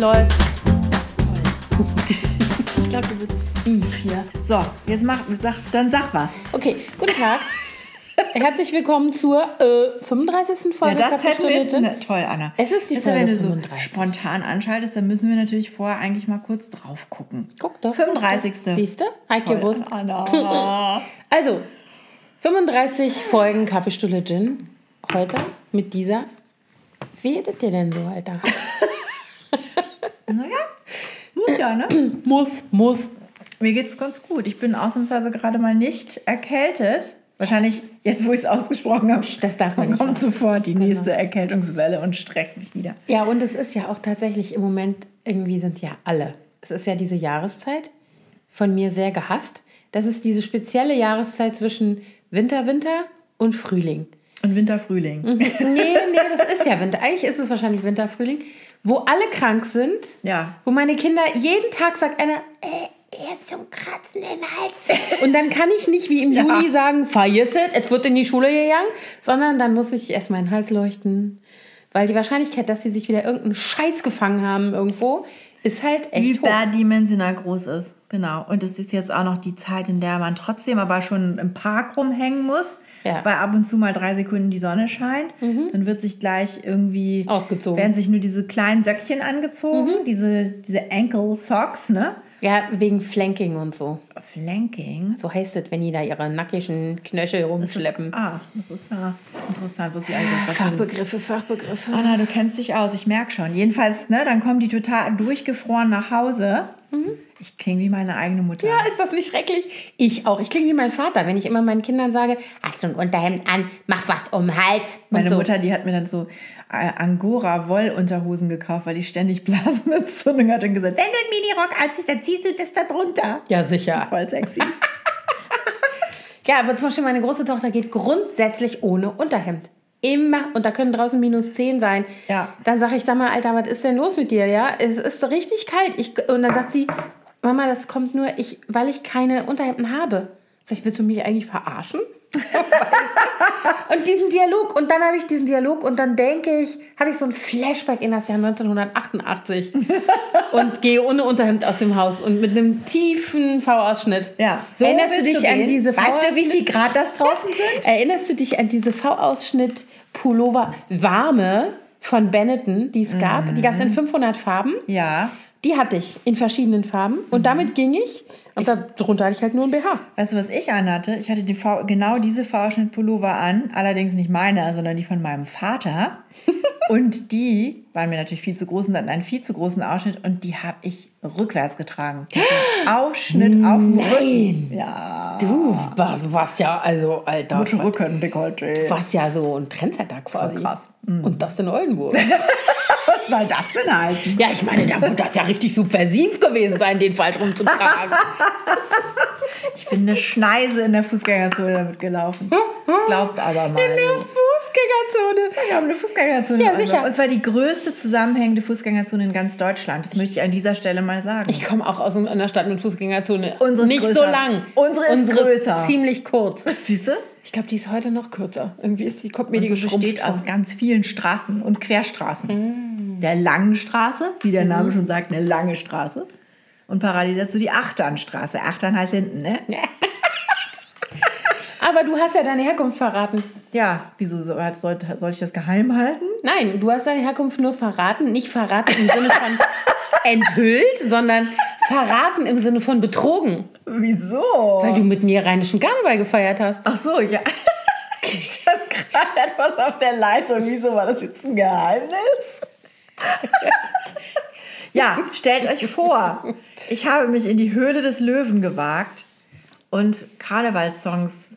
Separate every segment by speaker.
Speaker 1: läuft.
Speaker 2: Ich glaube, du willst Beef hier. So, jetzt mach, sag, dann sag was.
Speaker 1: Okay, guten Tag. Herzlich willkommen zur äh, 35. Folge
Speaker 2: Ja, das hätten wir jetzt.
Speaker 1: Kaffeestunde.
Speaker 2: Ne, toll, Anna.
Speaker 1: Es ist die
Speaker 2: Weißt du, wenn
Speaker 1: Folge
Speaker 2: du so
Speaker 1: 35.
Speaker 2: spontan anschaltest, dann müssen wir natürlich vorher eigentlich mal kurz drauf gucken.
Speaker 1: Guck doch.
Speaker 2: 35.
Speaker 1: Siehst du?
Speaker 2: Toll,
Speaker 1: gewusst.
Speaker 2: Anna.
Speaker 1: Also, 35 Folgen Kaffeestuhle Gin. Heute mit dieser. Wie es dir denn so, Alter?
Speaker 2: naja, muss ja, ne?
Speaker 1: muss, muss.
Speaker 2: Mir geht's ganz gut. Ich bin ausnahmsweise gerade mal nicht erkältet. Wahrscheinlich, jetzt wo ich es ausgesprochen habe,
Speaker 1: Das darf man nicht
Speaker 2: kommt
Speaker 1: machen.
Speaker 2: sofort die nächste Erkältungswelle und streckt mich nieder.
Speaker 1: Ja, und es ist ja auch tatsächlich im Moment, irgendwie sind ja alle. Es ist ja diese Jahreszeit, von mir sehr gehasst. Das ist diese spezielle Jahreszeit zwischen Winter, Winter und Frühling.
Speaker 2: Und Winter, Frühling.
Speaker 1: Nee, nee, das ist ja Winter. Eigentlich ist es wahrscheinlich Winter, Frühling, wo alle krank sind.
Speaker 2: Ja.
Speaker 1: Wo meine Kinder jeden Tag sagt einer, äh, ich hab so ein Kratzen im Hals. Und dann kann ich nicht wie im
Speaker 2: Ja.
Speaker 1: Juli sagen, vergiss es, es wird in die Schule gegangen, sondern dann muss ich erst meinen Hals leuchten. Weil die Wahrscheinlichkeit, dass sie sich wieder irgendeinen Scheiß gefangen haben irgendwo, ist halt echt hoch.
Speaker 2: Überdimensional groß ist. Genau. Und es ist jetzt auch noch die Zeit, in der man trotzdem aber schon im Park rumhängen muss,
Speaker 1: Ja. Mhm.
Speaker 2: weil ab und zu mal drei Sekunden die Sonne scheint. Dann wird sich gleich irgendwie
Speaker 1: Ausgezogen. Mhm.
Speaker 2: Werden sich nur diese kleinen Söckchen angezogen, diese, diese Ankle Socks, ne?
Speaker 1: Ja, wegen Flanking und so.
Speaker 2: Flanking.
Speaker 1: So heißt es, wenn die da ihre nackigen Knöchel rumschleppen.
Speaker 2: Ah, das ist ja interessant. Wusste ich eigentlich, das
Speaker 1: Fachbegriffe, Fachbegriffe.
Speaker 2: Anna, du kennst dich aus, ich merke schon. Jedenfalls, ne, dann kommen die total durchgefroren nach Hause. Ich klinge wie meine eigene Mutter.
Speaker 1: Ja, ist das nicht schrecklich? Ich auch. Ich klinge wie mein Vater, wenn ich immer meinen Kindern sage, hast du ein Unterhemd an, mach was um den Hals. Und
Speaker 2: Meine
Speaker 1: so.
Speaker 2: Mutter, die hat mir dann so Angora-Wollunterhosen gekauft, weil die ständig Blasenentzündung hat und gesagt, wenn du einen Minirock anziehst, dann ziehst du das da drunter.
Speaker 1: Ja, sicher.
Speaker 2: Voll sexy.
Speaker 1: Ja, aber zum Beispiel meine große Tochter geht grundsätzlich ohne Unterhemd. Immer. Und da können draußen minus 10 sein.
Speaker 2: Ja.
Speaker 1: Dann sage ich, sag mal, Alter, was ist denn los mit dir? Ja, es ist richtig kalt. Ich, und dann sagt sie, Mama, das kommt nur, ich, weil ich keine Unterhemden habe. Sag ich, willst du mich eigentlich verarschen? und diesen Dialog. Und dann habe ich diesen Dialog und dann denke ich, habe ich so ein Flashback in das Jahr 1988 und gehe ohne Unterhemd aus dem Haus und mit einem tiefen V-Ausschnitt.
Speaker 2: Ja, so
Speaker 1: Erinnerst du dich an
Speaker 2: gehen?
Speaker 1: diese
Speaker 2: Weißt du, wie
Speaker 1: V-Ausschnitt?
Speaker 2: viel Grad das draußen sind?
Speaker 1: Erinnerst du dich an diese V-Ausschnitt Pullover warme von Benetton, die es gab? Die gab es in 500 Farben.
Speaker 2: Ja.
Speaker 1: Die hatte ich in verschiedenen Farben und damit ging ich. Und darunter hatte ich halt nur ein BH.
Speaker 2: Weißt du, was ich anhatte? Ich hatte die v genau diese V-Schnitt-Pullover an, allerdings nicht meine, sondern die von meinem Vater. und die waren mir natürlich viel zu groß und hatten einen viel zu großen Ausschnitt und die habe ich rückwärts getragen. Ausschnitt auf dem Rücken. Ja.
Speaker 1: Du warst, warst ja, also, Alter.
Speaker 2: Mit Rücken, Dekolleté.
Speaker 1: Du warst ja so ein Trendsetter quasi.
Speaker 2: Voll krass.
Speaker 1: Und das in Oldenburg.
Speaker 2: Was soll das denn heißen?
Speaker 1: ja, ich meine, da muss das ja richtig subversiv gewesen sein, den falsch rumzutragen.
Speaker 2: Ich bin eine Schneise in der Fußgängerzone damit gelaufen. Das glaubt aber mal.
Speaker 1: In der Fußgängerzone.
Speaker 2: Wir haben eine Fußgängerzone.
Speaker 1: Ja, sicher.
Speaker 2: Und zwar die größte zusammenhängende Fußgängerzone in ganz Deutschland. Das möchte ich an dieser Stelle mal sagen.
Speaker 1: Ich komme auch aus einer Stadt mit Fußgängerzone.
Speaker 2: Unsere ist
Speaker 1: Nicht so
Speaker 2: größer.
Speaker 1: lang.
Speaker 2: Unsere ist größer.
Speaker 1: ziemlich kurz.
Speaker 2: Siehst du?
Speaker 1: Ich glaube, die ist heute noch kürzer. Irgendwie ist die, kommt mir die
Speaker 2: so
Speaker 1: geschrumpft
Speaker 2: besteht aus ganz vielen Straßen und Querstraßen.
Speaker 1: Mm.
Speaker 2: Der langen Straße, wie der
Speaker 1: Mhm.
Speaker 2: Name schon sagt, eine lange Straße. Und parallel dazu die Achternstraße. Achtern heißt hinten, ne?
Speaker 1: Aber du hast ja deine Herkunft verraten.
Speaker 2: Ja, wieso soll, soll, ich das geheim halten?
Speaker 1: Nein, du hast deine Herkunft nur verraten. Nicht verraten im Sinne von enthüllt, sondern verraten im Sinne von betrogen.
Speaker 2: Wieso?
Speaker 1: Weil du mit mir rheinischen Karneval gefeiert hast.
Speaker 2: Ach so, ja. Ich stand gerade etwas auf der Leitung. Wieso war das jetzt ein Geheimnis? ja, stellt euch vor, ich habe mich in die Höhle des Löwen gewagt und Karnevalssongs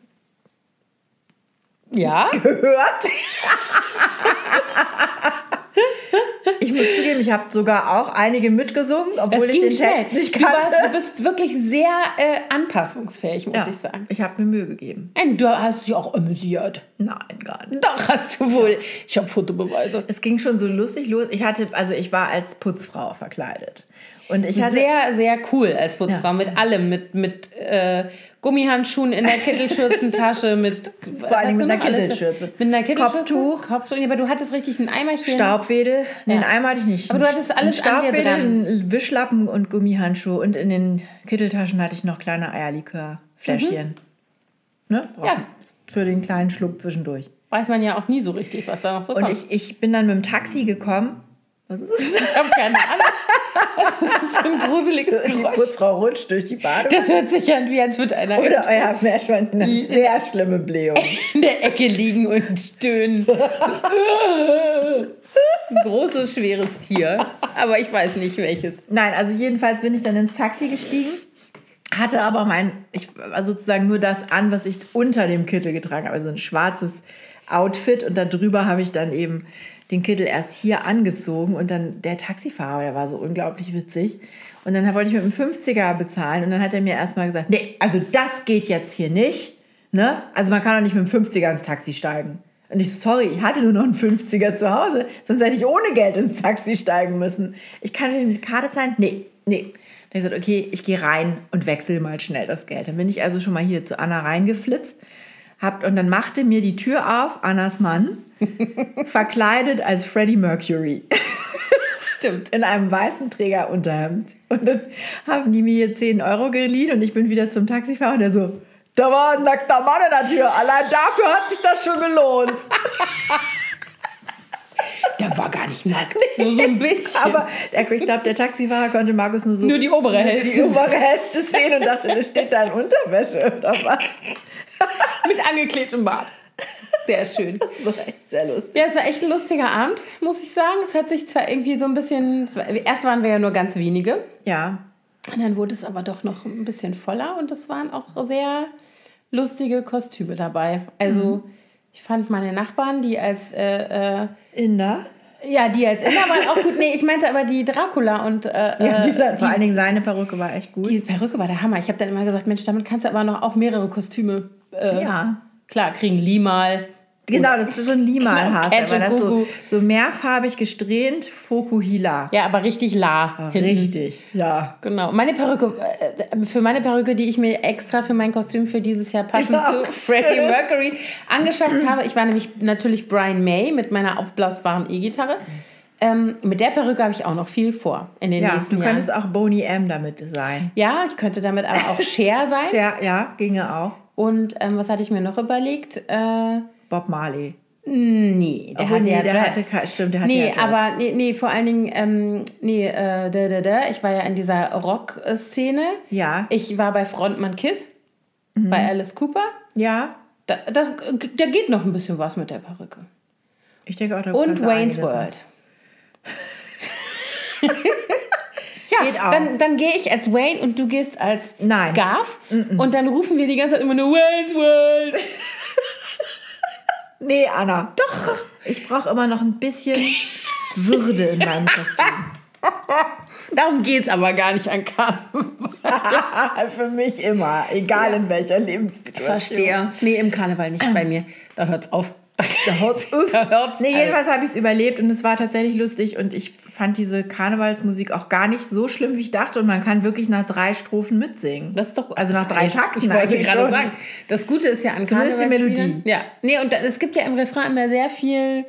Speaker 1: Ja?
Speaker 2: gehört. ich muss zugeben, ich habe sogar auch einige mitgesungen, obwohl ich den
Speaker 1: schnell.
Speaker 2: Text nicht
Speaker 1: Du, warst,
Speaker 2: kannte.
Speaker 1: du bist wirklich sehr äh, anpassungsfähig, muss
Speaker 2: ja,
Speaker 1: ich sagen.
Speaker 2: ich habe mir Mühe gegeben.
Speaker 1: Nein, du hast dich auch amüsiert.
Speaker 2: Nein, gar nicht.
Speaker 1: Doch, hast du wohl. Ich habe Fotobeweise.
Speaker 2: Es ging schon so lustig los. Ich hatte, also ich war als Putzfrau verkleidet. Und ich hatte,
Speaker 1: sehr, sehr cool als Putzfrau.
Speaker 2: Ja.
Speaker 1: Mit allem. Mit, mit äh, Gummihandschuhen in der Kittelschürzentasche, mit.
Speaker 2: Vor allem mit einer? Kittelschürze.
Speaker 1: Mit einer Kittelschürze.
Speaker 2: Kopftuch.
Speaker 1: Kopftuch. Ja, aber du hattest richtig ein Eimerchen.
Speaker 2: Staubwedel. Nee, einen Eimer hatte ich nicht.
Speaker 1: Aber du hattest alles
Speaker 2: Ein
Speaker 1: an dir
Speaker 2: Staubwedel,
Speaker 1: dran.
Speaker 2: einen Wischlappen und Gummihandschuhe. Und in den Kitteltaschen hatte ich noch kleine Eierlikörfläschchen. Ne?
Speaker 1: Mhm. Ja.
Speaker 2: Für den kleinen Schluck zwischendurch.
Speaker 1: Weiß man ja auch nie so richtig, was da noch so
Speaker 2: Und
Speaker 1: kommt.
Speaker 2: ich, ich bin dann mit dem Taxi gekommen. Was ist das?
Speaker 1: Ich habe keine Ahnung. Was ist das für ein gruseliges
Speaker 2: Die
Speaker 1: Geräusch?
Speaker 2: Putzfrau rutscht durch die Bade.
Speaker 1: Das hört sich an, wie als würde einer
Speaker 2: Oder euer Meerschwein eine sehr schlimme Blähung.
Speaker 1: in der Ecke liegen und stöhnen. Ein großes, schweres Tier. Aber ich weiß nicht welches.
Speaker 2: Nein, also jedenfalls bin ich dann ins Taxi gestiegen, hatte aber mein, ich war sozusagen nur das an, was ich unter dem Kittel getragen habe, also ein schwarzes Outfit und darüber habe ich dann eben den Kittel erst hier angezogen und dann der Taxifahrer, der war so unglaublich witzig. Und dann wollte ich mit einem 50er bezahlen und dann hat er mir erstmal gesagt, nee, also das geht jetzt hier nicht. Ne? Also man kann doch nicht mit dem 50er ins Taxi steigen. Und ich, so, sorry, ich hatte nur noch einen 50er zu Hause, sonst hätte ich ohne Geld ins Taxi steigen müssen. Ich kann dir mit Karte zahlen? Nee, nee. Dann habe ich gesagt, okay, ich gehe rein und wechsle mal schnell das Geld. Dann bin ich also schon mal hier zu Anna reingeflitzt. Hab, und dann machte mir die Tür auf, Annas Mann, verkleidet als Freddie Mercury
Speaker 1: Stimmt.
Speaker 2: in einem weißen Trägerunterhemd. Und dann haben die mir hier 10 Euro geliehen und ich bin wieder zum Taxifahrer und der so, da war ein nackter Mann in der Tür. Allein dafür hat sich das schon gelohnt.
Speaker 1: Der war gar nicht nackt. Nur so ein bisschen.
Speaker 2: Aber der, ich glaube, der Taxifahrer konnte Markus nur so
Speaker 1: Nur die obere
Speaker 2: die
Speaker 1: Hälfte.
Speaker 2: obere Hälfte sehen und dachte, der steht da in Unterwäsche oder was.
Speaker 1: Mit angeklebtem Bart. Sehr schön.
Speaker 2: Das war echt sehr lustig.
Speaker 1: Ja, es war echt ein lustiger Abend, muss ich sagen. Es hat sich zwar irgendwie so ein bisschen. Erst waren wir ja nur ganz wenige.
Speaker 2: Ja,
Speaker 1: Und dann wurde es aber doch noch ein bisschen voller und es waren auch sehr lustige Kostüme dabei. Also ich fand meine Nachbarn, die als äh, äh,
Speaker 2: Inder.
Speaker 1: ja, die als Inder waren auch gut. Nee, ich meinte aber die Dracula und äh,
Speaker 2: Ja,
Speaker 1: äh,
Speaker 2: dieser, vor allen Dingen seine Perücke war echt gut.
Speaker 1: die Perücke war der Hammer. Ich habe dann immer gesagt, Mensch, damit kannst du aber noch auch mehrere Kostüme. Äh,
Speaker 2: ja.
Speaker 1: Klar, kriegen Limal.
Speaker 2: Genau, das ist so ein Aber
Speaker 1: and
Speaker 2: das so, so mehrfarbig gesträhnt, Fokuhila.
Speaker 1: Ja, aber richtig la. hinten.
Speaker 2: Richtig, ja.
Speaker 1: Genau. Meine Perücke, äh, für meine Perücke, die ich mir extra für mein Kostüm für dieses Jahr passend zu Freddie. Mercury angeschafft habe. Ich war nämlich natürlich Brian May mit meiner aufblasbaren E-Gitarre. Ähm, mit der Perücke habe ich auch noch viel vor in den
Speaker 2: Ja,
Speaker 1: nächsten
Speaker 2: du
Speaker 1: Jahren.
Speaker 2: könntest auch Boney M damit sein.
Speaker 1: Ja, ich könnte damit aber auch Cher sein.
Speaker 2: Ja, ja ginge auch.
Speaker 1: Und ähm, was hatte ich mir noch überlegt? Äh,
Speaker 2: Bob Marley.
Speaker 1: nee, der
Speaker 2: Obwohl,
Speaker 1: hatte
Speaker 2: nee,
Speaker 1: ja
Speaker 2: der hatte stimmt, der hatte
Speaker 1: nee,
Speaker 2: ja
Speaker 1: aber nee, nee, vor allen Dingen, ähm, nee, äh, da, da, da. ich war ja in dieser Rock-Szene.
Speaker 2: Ja,
Speaker 1: Ich war bei Frontmann Kiss, bei Alice Cooper.
Speaker 2: ja.
Speaker 1: Da, da, da geht noch ein bisschen was mit der Perücke.
Speaker 2: Ich denke auch, da
Speaker 1: Und Wayne's World. ja,
Speaker 2: Geht auch.
Speaker 1: dann, dann gehe ich als Wayne und du gehst als
Speaker 2: Nein.
Speaker 1: Garth. Und dann rufen wir die ganze Zeit immer nur Wayne's World.
Speaker 2: Nee, Anna. Doch. Ich brauche immer noch ein bisschen Würde in meinem Kostüm.
Speaker 1: Darum geht es aber gar nicht an Karneval.
Speaker 2: Für mich immer, egal in welcher Lebenssituation.
Speaker 1: Verstehe. Nee, im Karneval nicht bei mir. Da hört's auf.
Speaker 2: Da hört's auf.
Speaker 1: Da hört's
Speaker 2: Nee, jedenfalls habe ich es überlebt und es war tatsächlich lustig und ich fand diese Karnevalsmusik auch gar nicht so schlimm, wie ich dachte und man kann wirklich nach drei Strophen mitsingen.
Speaker 1: Das ist doch
Speaker 2: Also nach drei Takten
Speaker 1: Ich wollte gerade
Speaker 2: schon.
Speaker 1: sagen, das Gute ist ja an
Speaker 2: Zumindest die Melodie.
Speaker 1: Ja, nee, und da- es gibt ja im Refrain immer sehr viel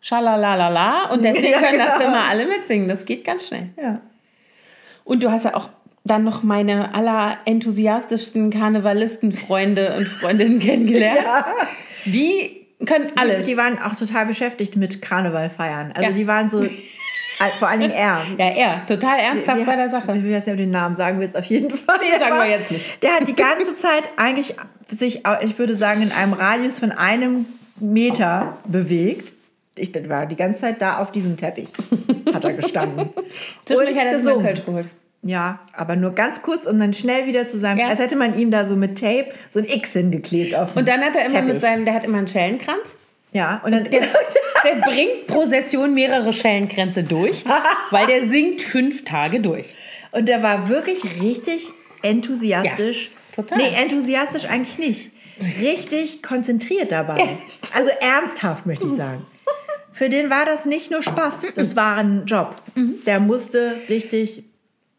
Speaker 1: Schalalalala und deswegen
Speaker 2: Ja,
Speaker 1: können das
Speaker 2: genau.
Speaker 1: immer alle mitsingen. Das geht ganz schnell.
Speaker 2: Ja.
Speaker 1: Und du hast ja auch dann noch meine allerenthusiastischsten Karnevalisten-Freunde und Freundinnen kennengelernt. Die können alles.
Speaker 2: Die waren auch total beschäftigt mit Karneval feiern. Also
Speaker 1: Ja.
Speaker 2: die waren so, vor allen Dingen er.
Speaker 1: ja, er, total ernsthaft bei der Sache.
Speaker 2: Ich will jetzt ja den Namen sagen, willst auf jeden Fall.
Speaker 1: Nee, sagen wir jetzt nicht.
Speaker 2: Der hat die ganze Zeit eigentlich sich, ich würde sagen, in einem Radius von einem Meter bewegt. Ich war die ganze Zeit da auf diesem Teppich. Hat er gestanden.
Speaker 1: Zwischendurch hat er
Speaker 2: gesungen.
Speaker 1: Kölsch geholt.
Speaker 2: Ja, aber nur ganz kurz und dann schnell wieder zu seinem,
Speaker 1: Ja.
Speaker 2: als hätte man ihm da so mit Tape so ein X hingeklebt auf
Speaker 1: Und dann hat er immer
Speaker 2: Teppich.
Speaker 1: mit seinem, der hat immer einen Schellenkranz.
Speaker 2: Ja, und dann,
Speaker 1: Der, der bringt pro Session mehrere Schellenkränze durch, weil der singt fünf Tage durch.
Speaker 2: Und der war wirklich richtig enthusiastisch.
Speaker 1: Ja, total.
Speaker 2: Nee, enthusiastisch eigentlich nicht. Richtig konzentriert dabei. Also ernsthaft, möchte ich sagen. Für den war das nicht nur Spaß, das war ein Job. Der musste richtig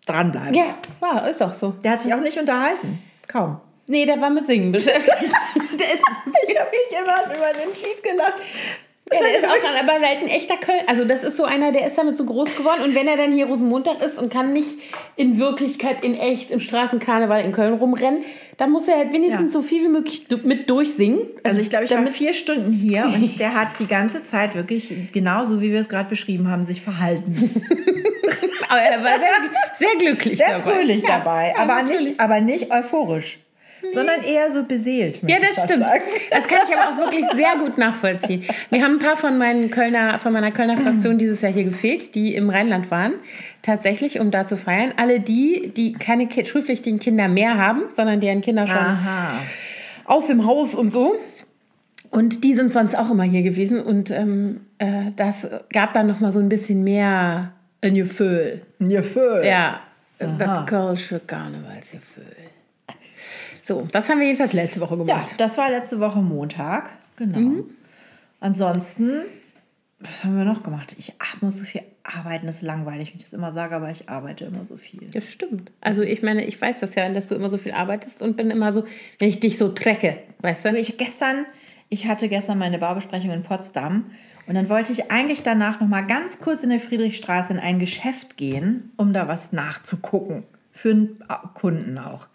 Speaker 2: dranbleiben.
Speaker 1: Ja, war, ist auch so.
Speaker 2: Der hat sich auch nicht unterhalten. Kaum.
Speaker 1: Nee, der war mit Singen beschäftigt. der ist,
Speaker 2: Ich habe mich immer über den Schied gelacht.
Speaker 1: Ja, der ist auch ein, aber halt ein echter Köln. Also das ist so einer, der ist damit so groß geworden. Und wenn er dann hier Rosenmontag ist und kann nicht in Wirklichkeit, in echt, im Straßenkarneval in Köln rumrennen, dann muss er halt wenigstens
Speaker 2: Ja.
Speaker 1: so viel wie möglich mit durchsingen.
Speaker 2: Also ich glaube, ich war vier Stunden hier und der hat die ganze Zeit wirklich genauso, wie wir es gerade beschrieben haben, sich verhalten.
Speaker 1: Aber er war sehr, sehr glücklich
Speaker 2: Sehr
Speaker 1: dabei.
Speaker 2: fröhlich
Speaker 1: Ja,
Speaker 2: dabei, aber,
Speaker 1: natürlich.
Speaker 2: nicht, aber nicht euphorisch, sondern eher so beseelt.
Speaker 1: Ja, das stimmt.
Speaker 2: sagen.
Speaker 1: Das kann ich aber auch wirklich sehr gut nachvollziehen. Wir haben ein paar von meinen Kölner, von meiner Kölner Fraktion dieses Jahr hier gefehlt, die im Rheinland waren. Tatsächlich, um da zu feiern. Alle die, die keine schulpflichtigen Kinder mehr haben, sondern deren Kinder schon
Speaker 2: Aha.
Speaker 1: aus dem Haus und so. Und die sind sonst auch immer hier gewesen. Und ähm, äh, das gab dann noch mal so ein bisschen mehr ein Gefühl.
Speaker 2: Gefühl.
Speaker 1: Ja, das kölsche Karnevalsgefühl. So, das haben wir jedenfalls letzte Woche
Speaker 2: Ja,
Speaker 1: gemacht.
Speaker 2: das war letzte Woche Montag. Genau.
Speaker 1: Mhm.
Speaker 2: Ansonsten, was haben wir noch gemacht? Ich muss so viel arbeiten, das ist langweilig, wenn ich das immer sage, aber ich arbeite immer so viel.
Speaker 1: Das stimmt. Also ich meine, ich weiß das ja, dass du immer so viel arbeitest und bin immer so, wenn ich dich so trecke, weißt du?
Speaker 2: Ich gestern, ich hatte gestern meine Baubesprechung in Potsdam und dann wollte ich eigentlich danach noch mal ganz kurz in der Friedrichstraße in ein Geschäft gehen, um da was nachzugucken für einen Kunden auch.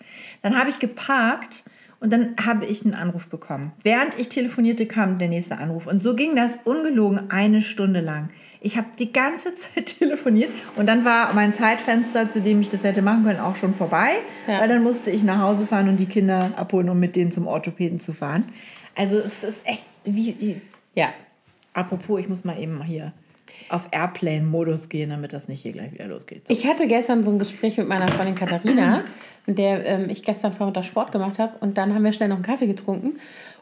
Speaker 2: Dann habe ich geparkt und dann habe ich einen Anruf bekommen. Während ich telefonierte, kam der nächste Anruf und so ging das ungelogen eine Stunde lang. Ich habe die ganze Zeit telefoniert und dann war mein Zeitfenster, zu dem ich das hätte machen können, auch schon vorbei,
Speaker 1: Ja.
Speaker 2: weil dann musste ich nach Hause fahren und die Kinder abholen, um mit denen zum Orthopäden zu fahren. Also es ist echt wie die.
Speaker 1: Ja.
Speaker 2: Apropos, ich muss mal eben hier auf Airplane-Modus gehen, damit das nicht hier gleich wieder losgeht. So.
Speaker 1: Ich hatte gestern so ein Gespräch mit meiner Freundin Katharina, mit der ähm, ich gestern Vormittag Sport gemacht habe. Und dann haben wir schnell noch einen Kaffee getrunken.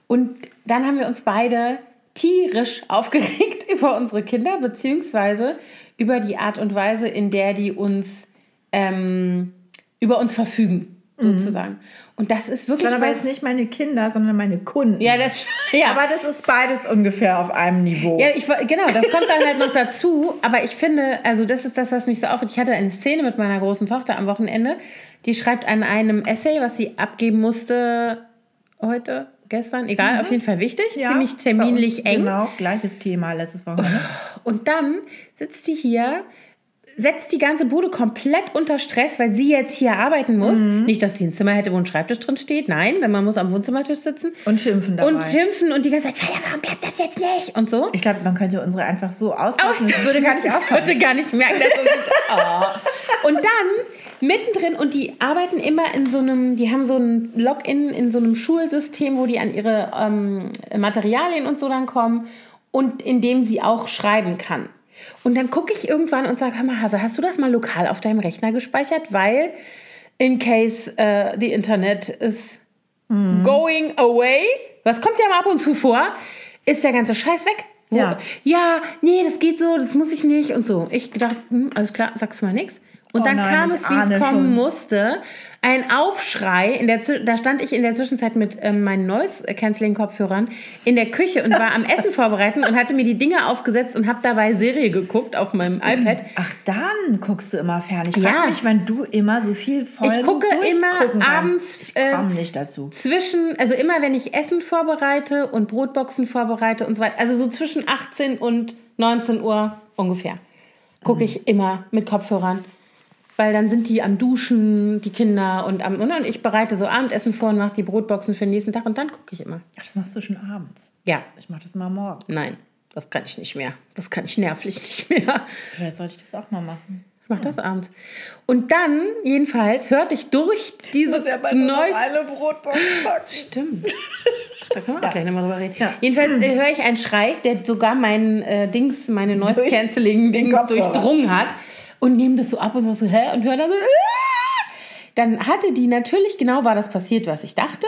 Speaker 1: Und dann haben wir uns beide tierisch aufgeregt über unsere Kinder, beziehungsweise über die Art und Weise, in der die uns ähm, über uns verfügen, sozusagen. Und das ist
Speaker 2: Das
Speaker 1: wirklich
Speaker 2: waren aber jetzt nicht meine Kinder, sondern meine Kunden.
Speaker 1: ja, das, ja,
Speaker 2: aber das ist beides ungefähr auf einem Niveau.
Speaker 1: Ja, ich, genau, das kommt dann halt noch dazu. Aber ich finde, also das ist das, was mich so aufregt. Ich hatte eine Szene mit meiner großen Tochter am Wochenende. Die schreibt an einem Essay, was sie abgeben musste heute, gestern, egal, auf jeden Fall wichtig,
Speaker 2: Ja,
Speaker 1: ziemlich terminlich eng.
Speaker 2: Genau, gleiches Thema letztes Wochenende.
Speaker 1: Und dann sitzt die hier, setzt die ganze Bude komplett unter Stress, weil sie jetzt hier arbeiten muss.
Speaker 2: Mhm.
Speaker 1: Nicht, dass sie ein Zimmer hätte, wo ein Schreibtisch drin steht. Nein, denn man muss am Wohnzimmertisch sitzen.
Speaker 2: Und schimpfen dabei.
Speaker 1: Und schimpfen und die ganze Zeit, warum klappt das jetzt nicht? Und so.
Speaker 2: ich glaube, man könnte unsere einfach so
Speaker 1: Aus
Speaker 2: auslassen. Das würde gar nicht
Speaker 1: Ich
Speaker 2: auffallen.
Speaker 1: würde gar nicht merken, dass oh. Und dann mittendrin, und die arbeiten immer in so einem, die haben so ein Login in so einem Schulsystem, wo die an ihre ähm, Materialien und so dann kommen und in dem sie auch schreiben kann. Und dann gucke ich irgendwann und sage, hör mal, Hase, hast du das mal lokal auf deinem Rechner gespeichert? Weil in case äh, the Internet is going away, das kommt ja mal ab und zu vor, ist der ganze Scheiß weg.
Speaker 2: Ja.
Speaker 1: ja, nee, das geht so, das muss ich nicht und so. Ich dachte, hm, alles klar, sagst du mal nichts. Und
Speaker 2: Oh
Speaker 1: dann
Speaker 2: nein,
Speaker 1: kam es, wie es kommen
Speaker 2: schon.
Speaker 1: musste. Ein Aufschrei. In der, da stand ich in der Zwischenzeit mit ähm, meinen Noise-Canceling-Kopfhörern in der Küche und war am Essen vorbereiten und hatte mir die Dinge aufgesetzt und habe dabei Serie geguckt auf meinem iPad.
Speaker 2: Ach, dann guckst du immer fern. Ich
Speaker 1: Ja.
Speaker 2: frage mich, wann du immer so viel Folgen
Speaker 1: gucke immer
Speaker 2: kannst.
Speaker 1: abends,
Speaker 2: Ich
Speaker 1: äh,
Speaker 2: komme nicht dazu.
Speaker 1: zwischen, also immer wenn ich Essen vorbereite und Brotboxen vorbereite und so weiter, also so zwischen 18 und 19 Uhr ungefähr, gucke ich immer mit Kopfhörern. Weil dann sind die am Duschen, die Kinder und am, und ich bereite so Abendessen vor und mache die Brotboxen für den nächsten Tag und dann gucke ich immer.
Speaker 2: Ach, das machst du schon abends.
Speaker 1: Ja,
Speaker 2: Ich mache das immer morgens.
Speaker 1: nein, das kann ich nicht mehr. Das kann ich nervlich nicht mehr.
Speaker 2: Vielleicht sollte ich das auch mal machen.
Speaker 1: Ich mache das abends. Und dann, jedenfalls, hörte ich durch dieses Neues.
Speaker 2: eine Brotbox packen.
Speaker 1: Stimmt. Da können wir auch gleich nochmal drüber reden.
Speaker 2: Ja.
Speaker 1: Jedenfalls äh, höre ich einen Schrei, der sogar mein äh, Dings, meine Noise
Speaker 2: Durch
Speaker 1: Cancelling
Speaker 2: den
Speaker 1: Dings
Speaker 2: Kopfhörer.
Speaker 1: durchdrungen hat und nehme das so ab und sag so, hä? Und höre da so, "Ah!" dann hatte die natürlich genau war das passiert, was ich dachte.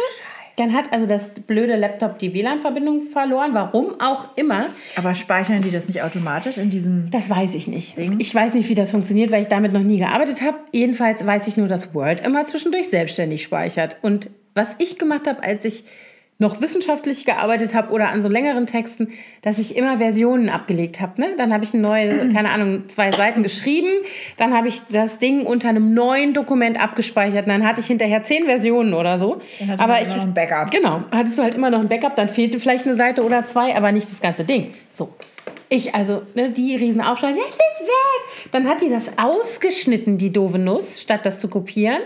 Speaker 1: Dann hat also das blöde Laptop die WLAN-Verbindung verloren, warum auch immer.
Speaker 2: Aber speichern die das nicht automatisch in diesem...
Speaker 1: Das weiß ich nicht. Ich weiß nicht, wie das funktioniert, weil ich damit noch nie gearbeitet habe. Jedenfalls weiß ich nur, dass Word immer zwischendurch selbstständig speichert. Und was ich gemacht habe, als ich noch wissenschaftlich gearbeitet habe oder an so längeren Texten, dass ich immer Versionen abgelegt habe. Ne? Dann habe ich neue, keine Ahnung, zwei Seiten geschrieben, dann habe ich das Ding unter einem neuen Dokument abgespeichert dann hatte ich hinterher zehn Versionen oder so.
Speaker 2: Dann hatte
Speaker 1: aber ich,
Speaker 2: immer noch ein Backup.
Speaker 1: Genau, hattest du halt immer noch ein Backup, dann fehlte vielleicht eine Seite oder zwei, aber nicht das ganze Ding. So. Ich, also, ne, die riesen Aufschrei, es ist weg. Dann hat die das ausgeschnitten, die doofe Nuss, statt das zu kopieren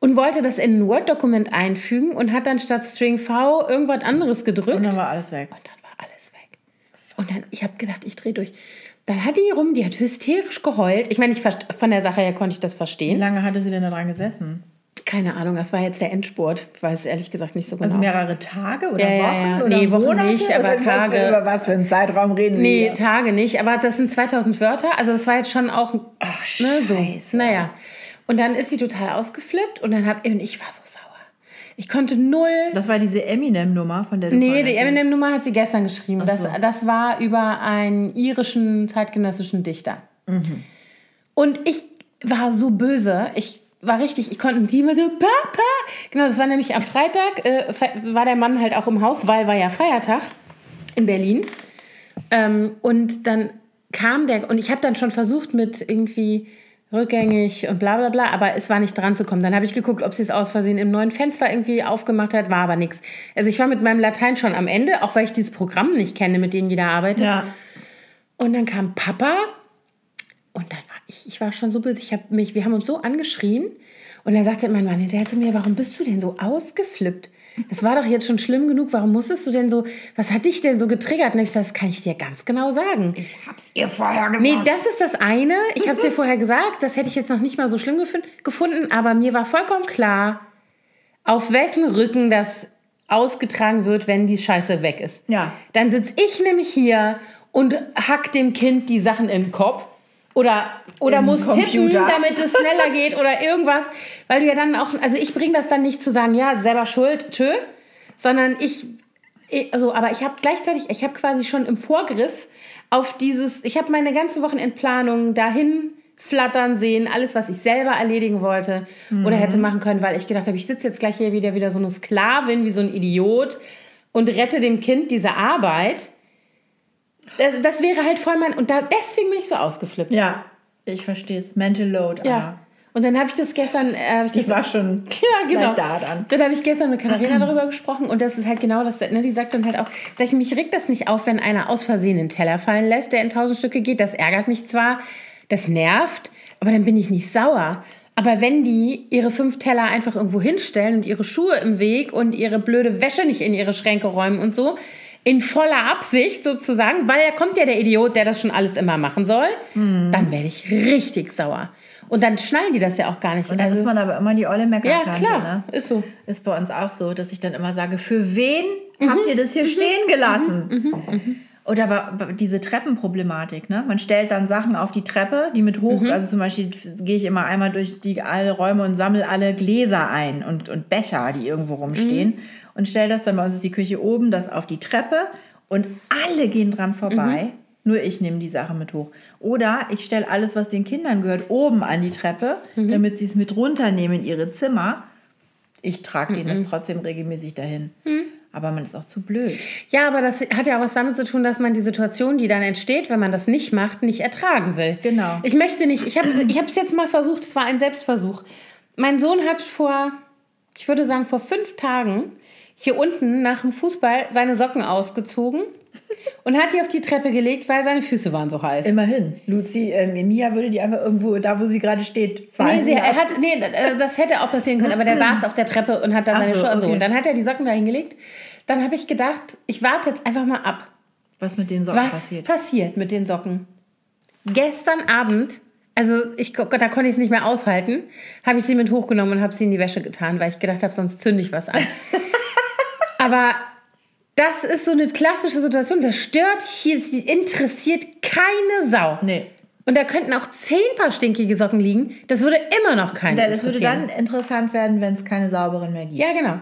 Speaker 1: und wollte das in ein Word-Dokument einfügen und hat dann statt String V irgendwas anderes gedrückt.
Speaker 2: Und dann war alles weg.
Speaker 1: Und dann war alles weg. Und dann, ich habe gedacht, ich drehe durch. Dann hat die rum, die hat hysterisch geheult. Ich meine, ich, von der Sache her konnte ich das
Speaker 2: Wie
Speaker 1: verstehen.
Speaker 2: lange hatte sie denn da dran gesessen?
Speaker 1: Keine Ahnung, das war jetzt der Endspurt. Ich weiß ehrlich gesagt nicht so genau.
Speaker 2: Also mehrere Tage oder
Speaker 1: Ja, ja,
Speaker 2: Wochen?
Speaker 1: ja.
Speaker 2: Oder
Speaker 1: Nee, Wochen
Speaker 2: Monate?
Speaker 1: nicht, aber
Speaker 2: was
Speaker 1: Tage.
Speaker 2: Für, über was für einen Zeitraum reden
Speaker 1: Nee,
Speaker 2: wir?
Speaker 1: Tage nicht, aber das sind 2000 Wörter. Also das war jetzt schon auch
Speaker 2: Ach,
Speaker 1: ne, so. Naja. Und dann ist sie total ausgeflippt und dann hab und ich war so sauer. Ich konnte null.
Speaker 2: Das war diese Eminem-Nummer, von der du
Speaker 1: Nee, die Eminem-Nummer hat sie gestern geschrieben. Das,
Speaker 2: so.
Speaker 1: das war über einen irischen zeitgenössischen Dichter.
Speaker 2: Mhm.
Speaker 1: Und ich war so böse. Ich war richtig, ich konnte die immer so, Papa. Genau, das war nämlich am Freitag, äh, war der Mann halt auch im Haus, weil war ja Feiertag in Berlin. Ähm, und dann kam der, und ich habe dann schon versucht mit irgendwie rückgängig und bla bla bla, aber es war nicht dran zu kommen. Dann habe ich geguckt, ob sie es aus Versehen im neuen Fenster irgendwie aufgemacht hat, war aber nichts. Also ich war mit meinem Latein schon am Ende, auch weil ich dieses Programm nicht kenne, mit dem da arbeitet.
Speaker 2: Ja.
Speaker 1: Und dann kam Papa und dann war ich, ich war schon so böse. Ich hab mich, wir haben uns so angeschrien. Und dann sagte mein Mann hinterher zu mir, warum bist du denn so ausgeflippt? Das war doch jetzt schon schlimm genug. Warum musstest du denn so, was hat dich denn so getriggert? Und ich gesagt, das kann ich dir ganz genau sagen.
Speaker 2: Ich hab's ihr vorher gesagt.
Speaker 1: Nee, das ist das eine. Ich habe es dir vorher gesagt. Das hätte ich jetzt noch nicht mal so schlimm gefun- gefunden. Aber mir war vollkommen klar, auf wessen Rücken das ausgetragen wird, wenn die Scheiße weg ist.
Speaker 2: Ja.
Speaker 1: Dann sitze ich nämlich hier und hack dem Kind die Sachen in den Kopf. Oder, oder
Speaker 2: Im
Speaker 1: muss tippen,
Speaker 2: Computer.
Speaker 1: damit es schneller geht oder irgendwas. Weil du ja dann auch, also ich bringe das dann nicht zu sagen, ja, selber schuld, tschö, sondern ich, also, aber ich habe gleichzeitig, ich habe quasi schon im Vorgriff auf dieses, ich habe meine ganze Wochenendplanung dahin flattern sehen, alles, was ich selber erledigen wollte oder hätte machen können, weil ich gedacht habe, ich sitze jetzt gleich hier wieder, wieder so eine Sklavin, wie so ein Idiot und rette dem Kind diese Arbeit. Das, das wäre halt voll mein, und da, deswegen bin ich so ausgeflippt.
Speaker 2: Ja, ich verstehe es. Mental Load,
Speaker 1: Ja.
Speaker 2: Anna.
Speaker 1: Und dann habe ich das gestern, äh, ich das
Speaker 2: war schon
Speaker 1: ja, genau.
Speaker 2: da dann.
Speaker 1: Dann habe ich gestern mit Katharina darüber gesprochen und das ist halt genau das, ne, die sagt dann halt auch, sag ich, mich regt das nicht auf, wenn einer aus Versehen einen Teller fallen lässt, der in tausend Stücke geht. Das ärgert mich zwar, das nervt, aber dann bin ich nicht sauer. Aber wenn die ihre fünf Teller einfach irgendwo hinstellen und ihre Schuhe im Weg und ihre blöde Wäsche nicht in ihre Schränke räumen und so, in voller Absicht sozusagen, weil da kommt ja der Idiot, der das schon alles immer machen soll,
Speaker 2: Mhm.
Speaker 1: dann werde ich richtig sauer. Und dann schnallen die das ja auch gar nicht.
Speaker 2: Und dann ist man aber immer die olle
Speaker 1: ja,
Speaker 2: Meckertante,
Speaker 1: klar,
Speaker 2: ne?
Speaker 1: ist so.
Speaker 2: Ist bei uns auch so, dass ich dann immer sage, für wen
Speaker 1: Mhm.
Speaker 2: habt ihr das hier stehen gelassen? Oder aber diese Treppenproblematik, ne? Man stellt dann Sachen auf die Treppe, die mit hoch,
Speaker 1: Mhm.
Speaker 2: also zum Beispiel gehe ich immer einmal durch die alle Räume und sammle alle Gläser ein und, und Becher, die irgendwo rumstehen
Speaker 1: Mhm.
Speaker 2: Und stelle das dann bei uns ist die Küche oben, das auf die Treppe und alle gehen dran vorbei.
Speaker 1: Mhm.
Speaker 2: Nur ich nehme die Sache mit hoch. Oder ich stelle alles, was den Kindern gehört, oben an die Treppe,
Speaker 1: Mhm.
Speaker 2: damit sie es mit runternehmen in ihre Zimmer. Ich trage denen
Speaker 1: Mhm.
Speaker 2: das trotzdem regelmäßig dahin. Aber man ist auch zu blöd.
Speaker 1: Ja, aber das hat ja auch was damit zu tun, dass man die Situation, die dann entsteht, wenn man das nicht macht, nicht ertragen will.
Speaker 2: Genau.
Speaker 1: Ich möchte nicht, ich habe ich es jetzt mal versucht, es war ein Selbstversuch. Mein Sohn hat vor, ich würde sagen, vor fünf Tagen hier unten nach dem Fußball seine Socken ausgezogen und hat die auf die Treppe gelegt, weil seine Füße waren so heiß.
Speaker 2: Immerhin. Luzi, äh, Mia würde die einfach irgendwo, da wo sie gerade steht, fallen
Speaker 1: Nee, sie, er hat, nee, äh, das hätte auch passieren können, aber der saß auf der Treppe und hat da
Speaker 2: Ach
Speaker 1: seine
Speaker 2: so,
Speaker 1: Schuhe. So,
Speaker 2: okay.
Speaker 1: und dann hat er die Socken da hingelegt. Dann habe ich gedacht, ich warte jetzt einfach mal ab.
Speaker 2: Was mit den Socken
Speaker 1: Was
Speaker 2: passiert.
Speaker 1: passiert. mit den Socken? Gestern Abend, also ich, da konnte ich es nicht mehr aushalten, habe ich sie mit hochgenommen und habe sie in die Wäsche getan, weil ich gedacht habe, sonst zünde ich was an. Aber das ist so eine klassische Situation. Das stört hier, sie interessiert keine Sau.
Speaker 2: Nee.
Speaker 1: Und da könnten auch zehn Paar stinkige Socken liegen. Das würde immer noch keinen
Speaker 2: das würde dann interessant werden, wenn es keine sauberen mehr gibt.
Speaker 1: Ja, genau.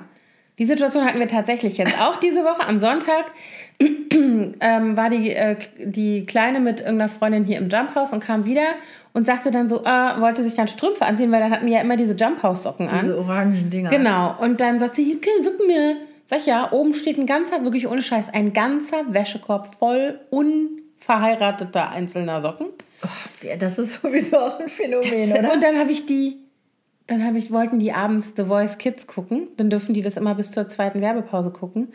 Speaker 1: Die Situation hatten wir tatsächlich jetzt auch diese Woche. Am Sonntag ähm, war die, äh, die Kleine mit irgendeiner Freundin hier im Jumphouse und kam wieder und sagte dann so, äh, wollte sich dann Strümpfe anziehen, weil dann hatten wir ja immer diese Jumphouse-Socken an.
Speaker 2: Diese orangen Dinger.
Speaker 1: Genau. Und dann sagt sie, hier keine Socken mehr. Sag ich ja, oben steht ein ganzer, wirklich ohne Scheiß, ein ganzer Wäschekorb voll unverheirateter einzelner Socken.
Speaker 2: Oh, das ist sowieso auch ein Phänomen, das, oder?
Speaker 1: Und dann habe ich die, dann habe ich, wollten die abends The Voice Kids gucken. Dann dürfen die das immer bis zur zweiten Werbepause gucken.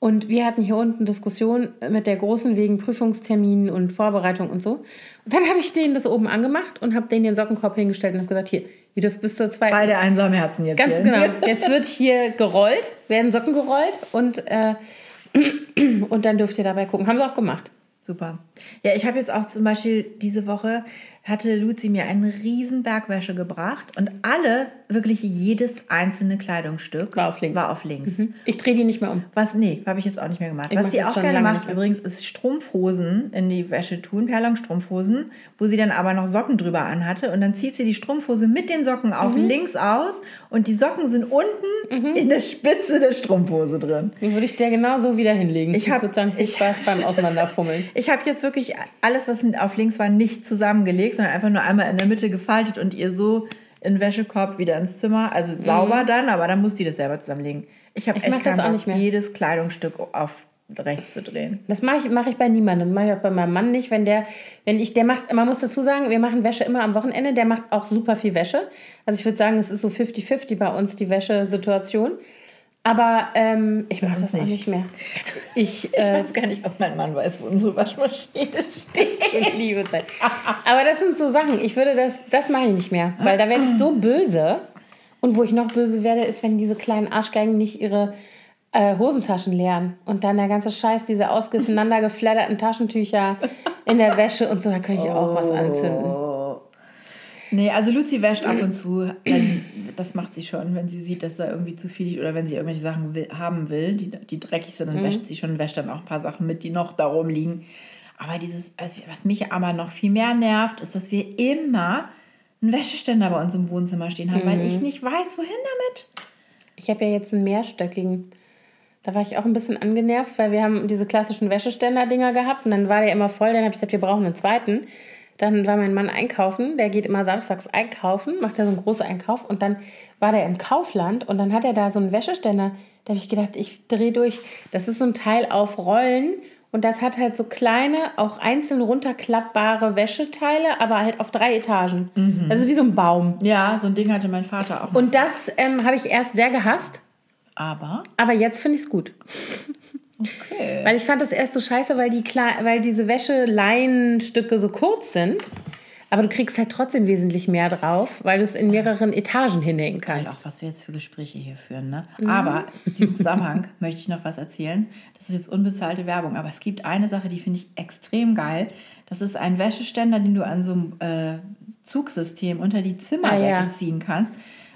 Speaker 1: Und wir hatten hier unten Diskussion mit der Großen wegen Prüfungsterminen und Vorbereitung und so. Und dann habe ich denen das oben angemacht und habe denen den Sockenkorb hingestellt und habe gesagt, hier, ihr dürft bis zur zweiten...
Speaker 2: Beide einsame Herzen jetzt
Speaker 1: Ganz genau. Jetzt wird hier gerollt, werden Socken gerollt und, äh, und dann dürft ihr dabei gucken. Haben sie auch gemacht.
Speaker 2: Super. Ja, ich habe jetzt auch zum Beispiel diese Woche hatte Luzi mir einen riesen Bergwäsche gebracht und alle, wirklich jedes einzelne Kleidungsstück
Speaker 1: war auf links.
Speaker 2: War auf links.
Speaker 1: Mhm. Ich drehe die nicht mehr um.
Speaker 2: Was, nee, habe ich jetzt auch nicht mehr gemacht. Ich Was sie auch gerne macht übrigens, ist Strumpfhosen in die Wäsche tun, Perlon-Strumpfhosen, wo sie dann aber noch Socken drüber anhatte und dann zieht sie die Strumpfhose mit den Socken auf mhm. links aus und die Socken sind unten mhm. in der Spitze der Strumpfhose drin.
Speaker 1: Die würde ich dir genau so wieder hinlegen.
Speaker 2: Ich, ich würde sagen, viel Spaß beim Auseinanderfummeln. ich habe jetzt wirklich alles, was auf links war, nicht zusammengelegt sondern einfach nur einmal in der Mitte gefaltet und ihr so in den Wäschekorb wieder ins Zimmer. Also mhm. sauber dann, aber dann muss die das selber zusammenlegen. Ich habe echt das auch nicht mehr. jedes Kleidungsstück auf rechts zu drehen.
Speaker 1: Das mache ich, mach ich bei niemandem. Mache ich auch bei meinem Mann nicht. Wenn der, wenn ich, der macht, man muss dazu sagen, wir machen Wäsche immer am Wochenende. Der macht auch super viel Wäsche. Also ich würde sagen, es ist so 50-50 bei uns, die Wäschesituation. Aber ähm, ich mache das nicht. auch nicht mehr.
Speaker 2: Ich, äh, ich weiß gar nicht, ob mein Mann weiß, wo unsere Waschmaschine steht.
Speaker 1: Liebe Zeit. Aber das sind so Sachen, ich würde das, das mache ich nicht mehr. Weil da werde ich so böse. Und wo ich noch böse werde, ist, wenn diese kleinen Arschgeigen nicht ihre äh, Hosentaschen leeren. Und dann der ganze Scheiß, diese ausgeeinander gefledderten Taschentücher in der Wäsche und so, da könnte ich auch was anzünden.
Speaker 2: Nee, also Lucy wäscht ab und zu. das macht sie schon, wenn sie sieht, dass da irgendwie zu viel liegt oder wenn sie irgendwelche Sachen will, haben will, die, die dreckig sind, dann mhm. wäscht sie schon und wäscht dann auch ein paar Sachen mit, die noch da rumliegen. Aber dieses, also was mich aber noch viel mehr nervt, ist, dass wir immer einen Wäscheständer bei uns im Wohnzimmer stehen haben, mhm. weil ich nicht weiß, wohin damit.
Speaker 1: Ich habe ja jetzt einen mehrstöckigen. Da war ich auch ein bisschen angenervt, weil wir haben diese klassischen Wäscheständer-Dinger gehabt und dann war der immer voll. Dann habe ich gesagt, wir brauchen einen zweiten. Dann war mein Mann einkaufen, der geht immer samstags einkaufen, macht da so einen großen Einkauf und dann war der im Kaufland und dann hat er da so einen Wäscheständer. Da habe ich gedacht, ich drehe durch. Das ist so ein Teil auf Rollen und das hat halt so kleine, auch einzeln runterklappbare Wäscheteile, aber halt auf drei Etagen. Mhm. Das ist wie so ein Baum.
Speaker 2: Ja, so ein Ding hatte mein Vater auch.
Speaker 1: Und das ähm, habe ich erst sehr gehasst.
Speaker 2: Aber?
Speaker 1: Aber jetzt finde ich es gut. Okay. Weil ich fand das erst so scheiße, weil, die weil diese Wäscheleinstücke so kurz sind. Aber du kriegst halt trotzdem wesentlich mehr drauf, weil du es in mehreren Etagen hinhängen kannst.
Speaker 2: Auch, was wir jetzt für Gespräche hier führen. Ne? Mhm. Aber in diesem Zusammenhang möchte ich noch was erzählen. Das ist jetzt unbezahlte Werbung, aber es gibt eine Sache, die finde ich extrem geil. Das ist ein Wäscheständer, den du an so einem äh, Zugsystem unter die Zimmerdecke ah, ja. ziehen kannst.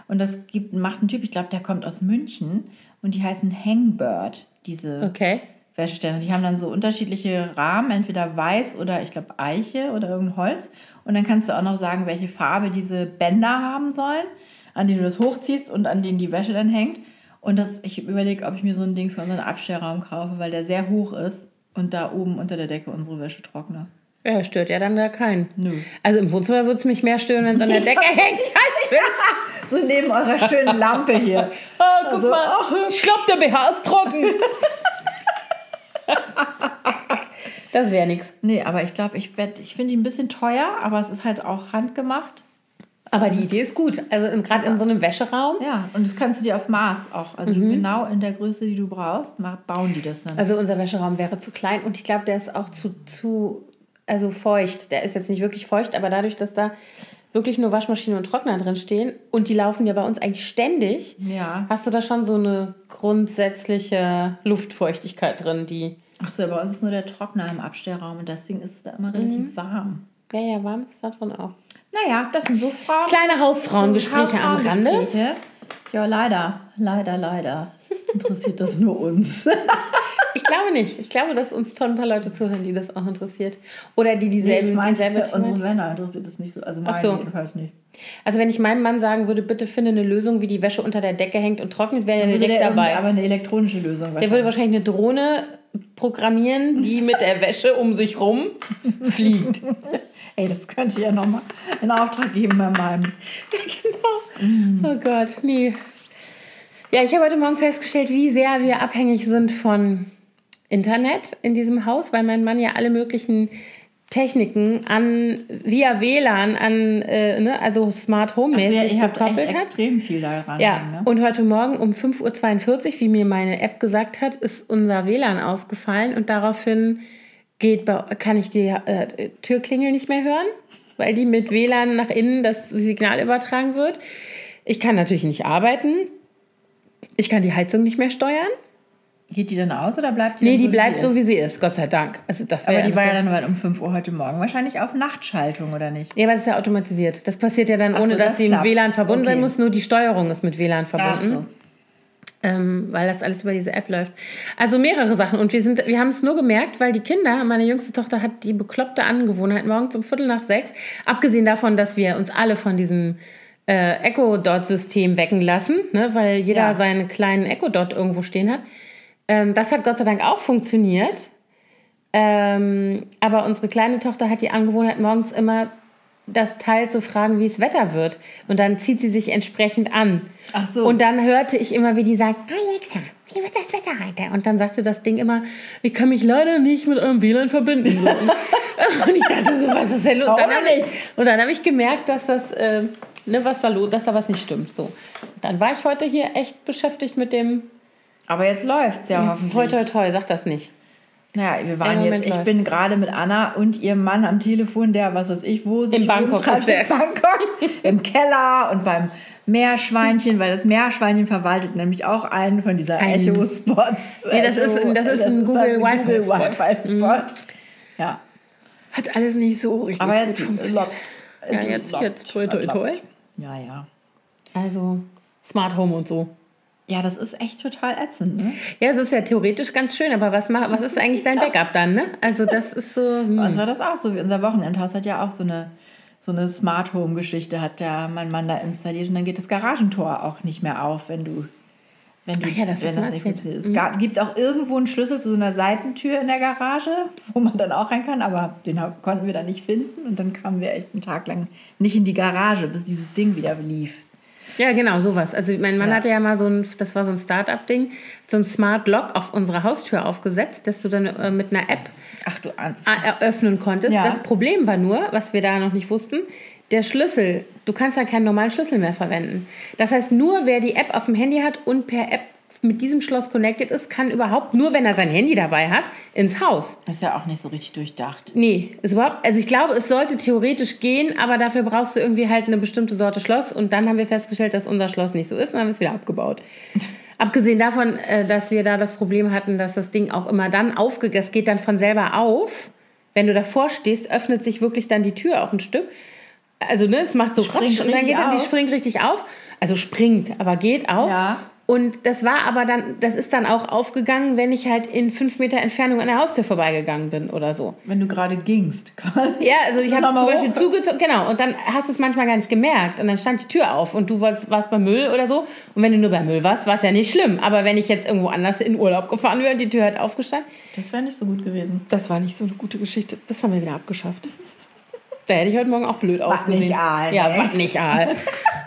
Speaker 2: Und das gibt, macht ein Typ, ich glaube, der kommt aus München und die heißen Hangbird diese
Speaker 1: okay.
Speaker 2: Wäscheständer. Die haben dann so unterschiedliche Rahmen, entweder weiß oder ich glaube Eiche oder irgendein Holz. Und dann kannst du auch noch sagen, welche Farbe diese Bänder haben sollen, an denen du das hochziehst und an denen die Wäsche dann hängt. Und das, ich überlege, ob ich mir so ein Ding für unseren Abstellraum kaufe, weil der sehr hoch ist und da oben unter der Decke unsere Wäsche trockne.
Speaker 1: Ja, stört ja dann da keinen.
Speaker 2: Nö.
Speaker 1: Also im Wohnzimmer würde es mich mehr stören, wenn es an der Decke hängt.
Speaker 2: so neben eurer schönen Lampe hier.
Speaker 1: Oh, guck also, mal. Oh, ich glaube, der BH ist trocken. das wäre nichts.
Speaker 2: Nee, aber ich glaube, ich, ich finde die ein bisschen teuer, aber es ist halt auch handgemacht.
Speaker 1: Aber die Idee ist gut. Also gerade in so einem Wäscheraum.
Speaker 2: Ja, und das kannst du dir auf Maß auch. Also mhm. genau in der Größe, die du brauchst, bauen die das dann.
Speaker 1: Also unser Wäscheraum wäre zu klein und ich glaube, der ist auch zu, zu also feucht. Der ist jetzt nicht wirklich feucht, aber dadurch, dass da wirklich nur Waschmaschine und Trockner drin stehen und die laufen ja bei uns eigentlich ständig,
Speaker 2: ja.
Speaker 1: hast du da schon so eine grundsätzliche Luftfeuchtigkeit drin, die.
Speaker 2: Ach so, bei uns ist nur der Trockner im Abstellraum und deswegen ist es da immer relativ mhm. warm.
Speaker 1: Ja, ja, warm ist da drin auch.
Speaker 2: Naja, das sind so Frauen.
Speaker 1: Kleine Hausfrauengespräche am Rande.
Speaker 2: Ja, leider, leider, leider interessiert das nur uns.
Speaker 1: Ich glaube nicht. Ich glaube, dass uns schon ein paar Leute zuhören, die das auch interessiert. Oder die dieselben, nee, ich
Speaker 2: mein, dieselbe Unsere Männer interessiert das nicht so. Also meinen so. jedenfalls nicht.
Speaker 1: Also wenn ich meinem Mann sagen würde, bitte finde eine Lösung, wie die Wäsche unter der Decke hängt und trocknet, wäre er direkt dabei.
Speaker 2: Aber eine elektronische Lösung.
Speaker 1: Der würde wahrscheinlich eine Drohne programmieren, die mit der Wäsche um sich rum fliegt.
Speaker 2: Ey, das könnte ich ja nochmal in Auftrag geben bei meinem.
Speaker 1: Ja, genau. Mm. Oh Gott, nee. Ja, ich habe heute Morgen festgestellt, wie sehr wir abhängig sind von Internet in diesem Haus, weil mein Mann ja alle möglichen Techniken an via WLAN an äh, ne, also Smart Home mäßig
Speaker 2: Also ja, ihr habt
Speaker 1: gekoppelt
Speaker 2: echt
Speaker 1: hat.
Speaker 2: extrem viel daran.
Speaker 1: Ja,
Speaker 2: ne?
Speaker 1: und heute Morgen um 5.42 Uhr, wie mir meine App gesagt hat, ist unser WLAN ausgefallen und daraufhin geht kann ich die äh, Türklingel nicht mehr hören, weil die mit WLAN nach innen das Signal übertragen wird. Ich kann natürlich nicht arbeiten. Ich kann die Heizung nicht mehr steuern.
Speaker 2: Geht die dann aus oder bleibt die
Speaker 1: Nee, die
Speaker 2: so,
Speaker 1: bleibt
Speaker 2: wie
Speaker 1: so, wie sie ist, Gott sei Dank. Also das
Speaker 2: Aber
Speaker 1: wäre
Speaker 2: die war ja dann um 5 Uhr heute Morgen wahrscheinlich auf Nachtschaltung, oder nicht?
Speaker 1: Ja, aber das ist ja automatisiert. Das passiert ja dann,
Speaker 2: Ach so,
Speaker 1: ohne dass
Speaker 2: das
Speaker 1: sie im
Speaker 2: klappt.
Speaker 1: WLAN verbunden sein
Speaker 2: Okay.
Speaker 1: muss. Nur die Steuerung ist mit WLAN
Speaker 2: Ach
Speaker 1: verbunden.
Speaker 2: so.
Speaker 1: Ähm, weil das alles über diese App läuft. Also mehrere Sachen. Und wir, sind, wir haben es nur gemerkt, weil die Kinder, meine jüngste Tochter hat die bekloppte Angewohnheit, morgens um Viertel nach sechs, abgesehen davon, dass wir uns alle von diesem äh, Echo-Dot-System wecken lassen, ne, weil jeder
Speaker 2: Ja.
Speaker 1: seinen kleinen Echo-Dot irgendwo stehen hat. Ähm, das hat Gott sei Dank auch funktioniert. Ähm, aber unsere kleine Tochter hat die Angewohnheit, morgens immer das Teil zu fragen, wie es Wetter wird. Und dann zieht sie sich entsprechend an.
Speaker 2: Ach so.
Speaker 1: Und dann hörte ich immer, wie die sagt, Alexa, wie wird das Wetter heute? Und dann sagte das Ding immer, ich kann mich leider nicht mit eurem WLAN verbinden. So. und ich dachte so, was ist denn los? Und dann ich, und dann habe ich gemerkt, dass das, äh, ne, was da los, dass da was nicht stimmt. So. Dann war ich heute hier echt beschäftigt mit dem,
Speaker 2: Aber jetzt läuft's ja
Speaker 1: jetzt,
Speaker 2: hoffentlich.
Speaker 1: toi, toi, toi, sag das nicht.
Speaker 2: Naja, wir waren jetzt, ich bin gerade mit Anna und ihrem Mann am Telefon, der, was weiß ich, wo sich
Speaker 1: Bangkok
Speaker 2: rumtreibt,
Speaker 1: ist der.
Speaker 2: in Bangkok, im Keller und beim Meerschweinchen, weil das Meerschweinchen verwaltet nämlich auch einen von dieser Echo-Spots.
Speaker 1: Nee, das ist- das ist ein Google
Speaker 2: dann ein
Speaker 1: Wi-Fi-Spot.
Speaker 2: Google Wi-Fi-Spot. Ja,
Speaker 1: Hat alles nicht so richtig
Speaker 2: aber jetzt
Speaker 1: funktioniert. Ja, jetzt- jetzt toi, toi, toi.
Speaker 2: Ja, ja.
Speaker 1: Also Smart Home und so.
Speaker 2: Ja, das ist echt total ätzend, ne?
Speaker 1: Ja, es ist ja theoretisch ganz schön, aber was, mach, was ist eigentlich dein Backup dann, ne? Also das ist so... Hm.
Speaker 2: Bei uns war das auch so. wie Unser Wochenendhaus hat ja auch so eine, so eine Smart Home Geschichte, hat der mein Mann da installiert. Und dann geht das Garagentor auch nicht mehr auf, wenn du. Wenn du,
Speaker 1: Ach ja, das
Speaker 2: wenn das nicht funktioniert. Es gab, gibt auch irgendwo einen Schlüssel zu so einer Seitentür in der Garage, wo man dann auch rein kann, aber den konnten wir dann nicht finden. Und dann kamen wir echt einen Tag lang nicht in die Garage, bis dieses Ding wieder lief.
Speaker 1: Ja, genau, sowas. Also mein Mann
Speaker 2: Ja.
Speaker 1: hatte ja mal so ein, das war so ein Start-up-Ding, so ein Smart Lock auf unsere Haustür aufgesetzt, dass du dann äh, mit einer App
Speaker 2: Ach du Ernst.
Speaker 1: a- eröffnen konntest.
Speaker 2: Ja.
Speaker 1: Das Problem war nur, was wir da noch nicht wussten, der Schlüssel. Du kannst dann keinen normalen Schlüssel mehr verwenden. Das heißt, nur wer die App auf dem Handy hat und per App mit diesem Schloss connected ist, kann überhaupt, nur wenn er sein Handy dabei hat, ins Haus.
Speaker 2: Das ist ja auch nicht so richtig durchdacht.
Speaker 1: Nee, ist überhaupt, also ich glaube, es sollte theoretisch gehen, aber dafür brauchst du irgendwie halt eine bestimmte Sorte Schloss. Und dann haben wir festgestellt, dass unser Schloss nicht so ist und haben es wieder abgebaut. Abgesehen davon, äh, dass wir da das Problem hatten, dass das Ding auch immer dann aufgeht, das geht dann von selber auf. Wenn du davor stehst, öffnet sich wirklich dann die Tür auch ein Stück. Also, ne, es macht so
Speaker 2: Springt
Speaker 1: und dann geht dann, die springt richtig auf. Also springt, aber geht auf.
Speaker 2: Ja.
Speaker 1: Und das war aber dann, das ist dann auch aufgegangen, wenn ich halt in fünf Meter Entfernung an der Haustür vorbeigegangen bin oder so.
Speaker 2: Wenn du gerade gingst, quasi.
Speaker 1: Ja, also ich habe es zum Beispiel zugezogen, genau, und dann hast du es manchmal gar nicht gemerkt und dann stand die Tür auf und du wolltest, warst beim Müll oder so und wenn du nur beim Müll warst, war es ja nicht schlimm, aber wenn ich jetzt irgendwo anders in Urlaub gefahren wäre und die Tür hat aufgestanden,
Speaker 2: Das wäre nicht so gut gewesen.
Speaker 1: das war nicht so eine gute Geschichte, das haben wir wieder abgeschafft. Da hätte ich heute Morgen auch blöd
Speaker 2: Was
Speaker 1: ausgesehen.
Speaker 2: nicht Aal,
Speaker 1: Ja,
Speaker 2: ne?
Speaker 1: was nicht Aal.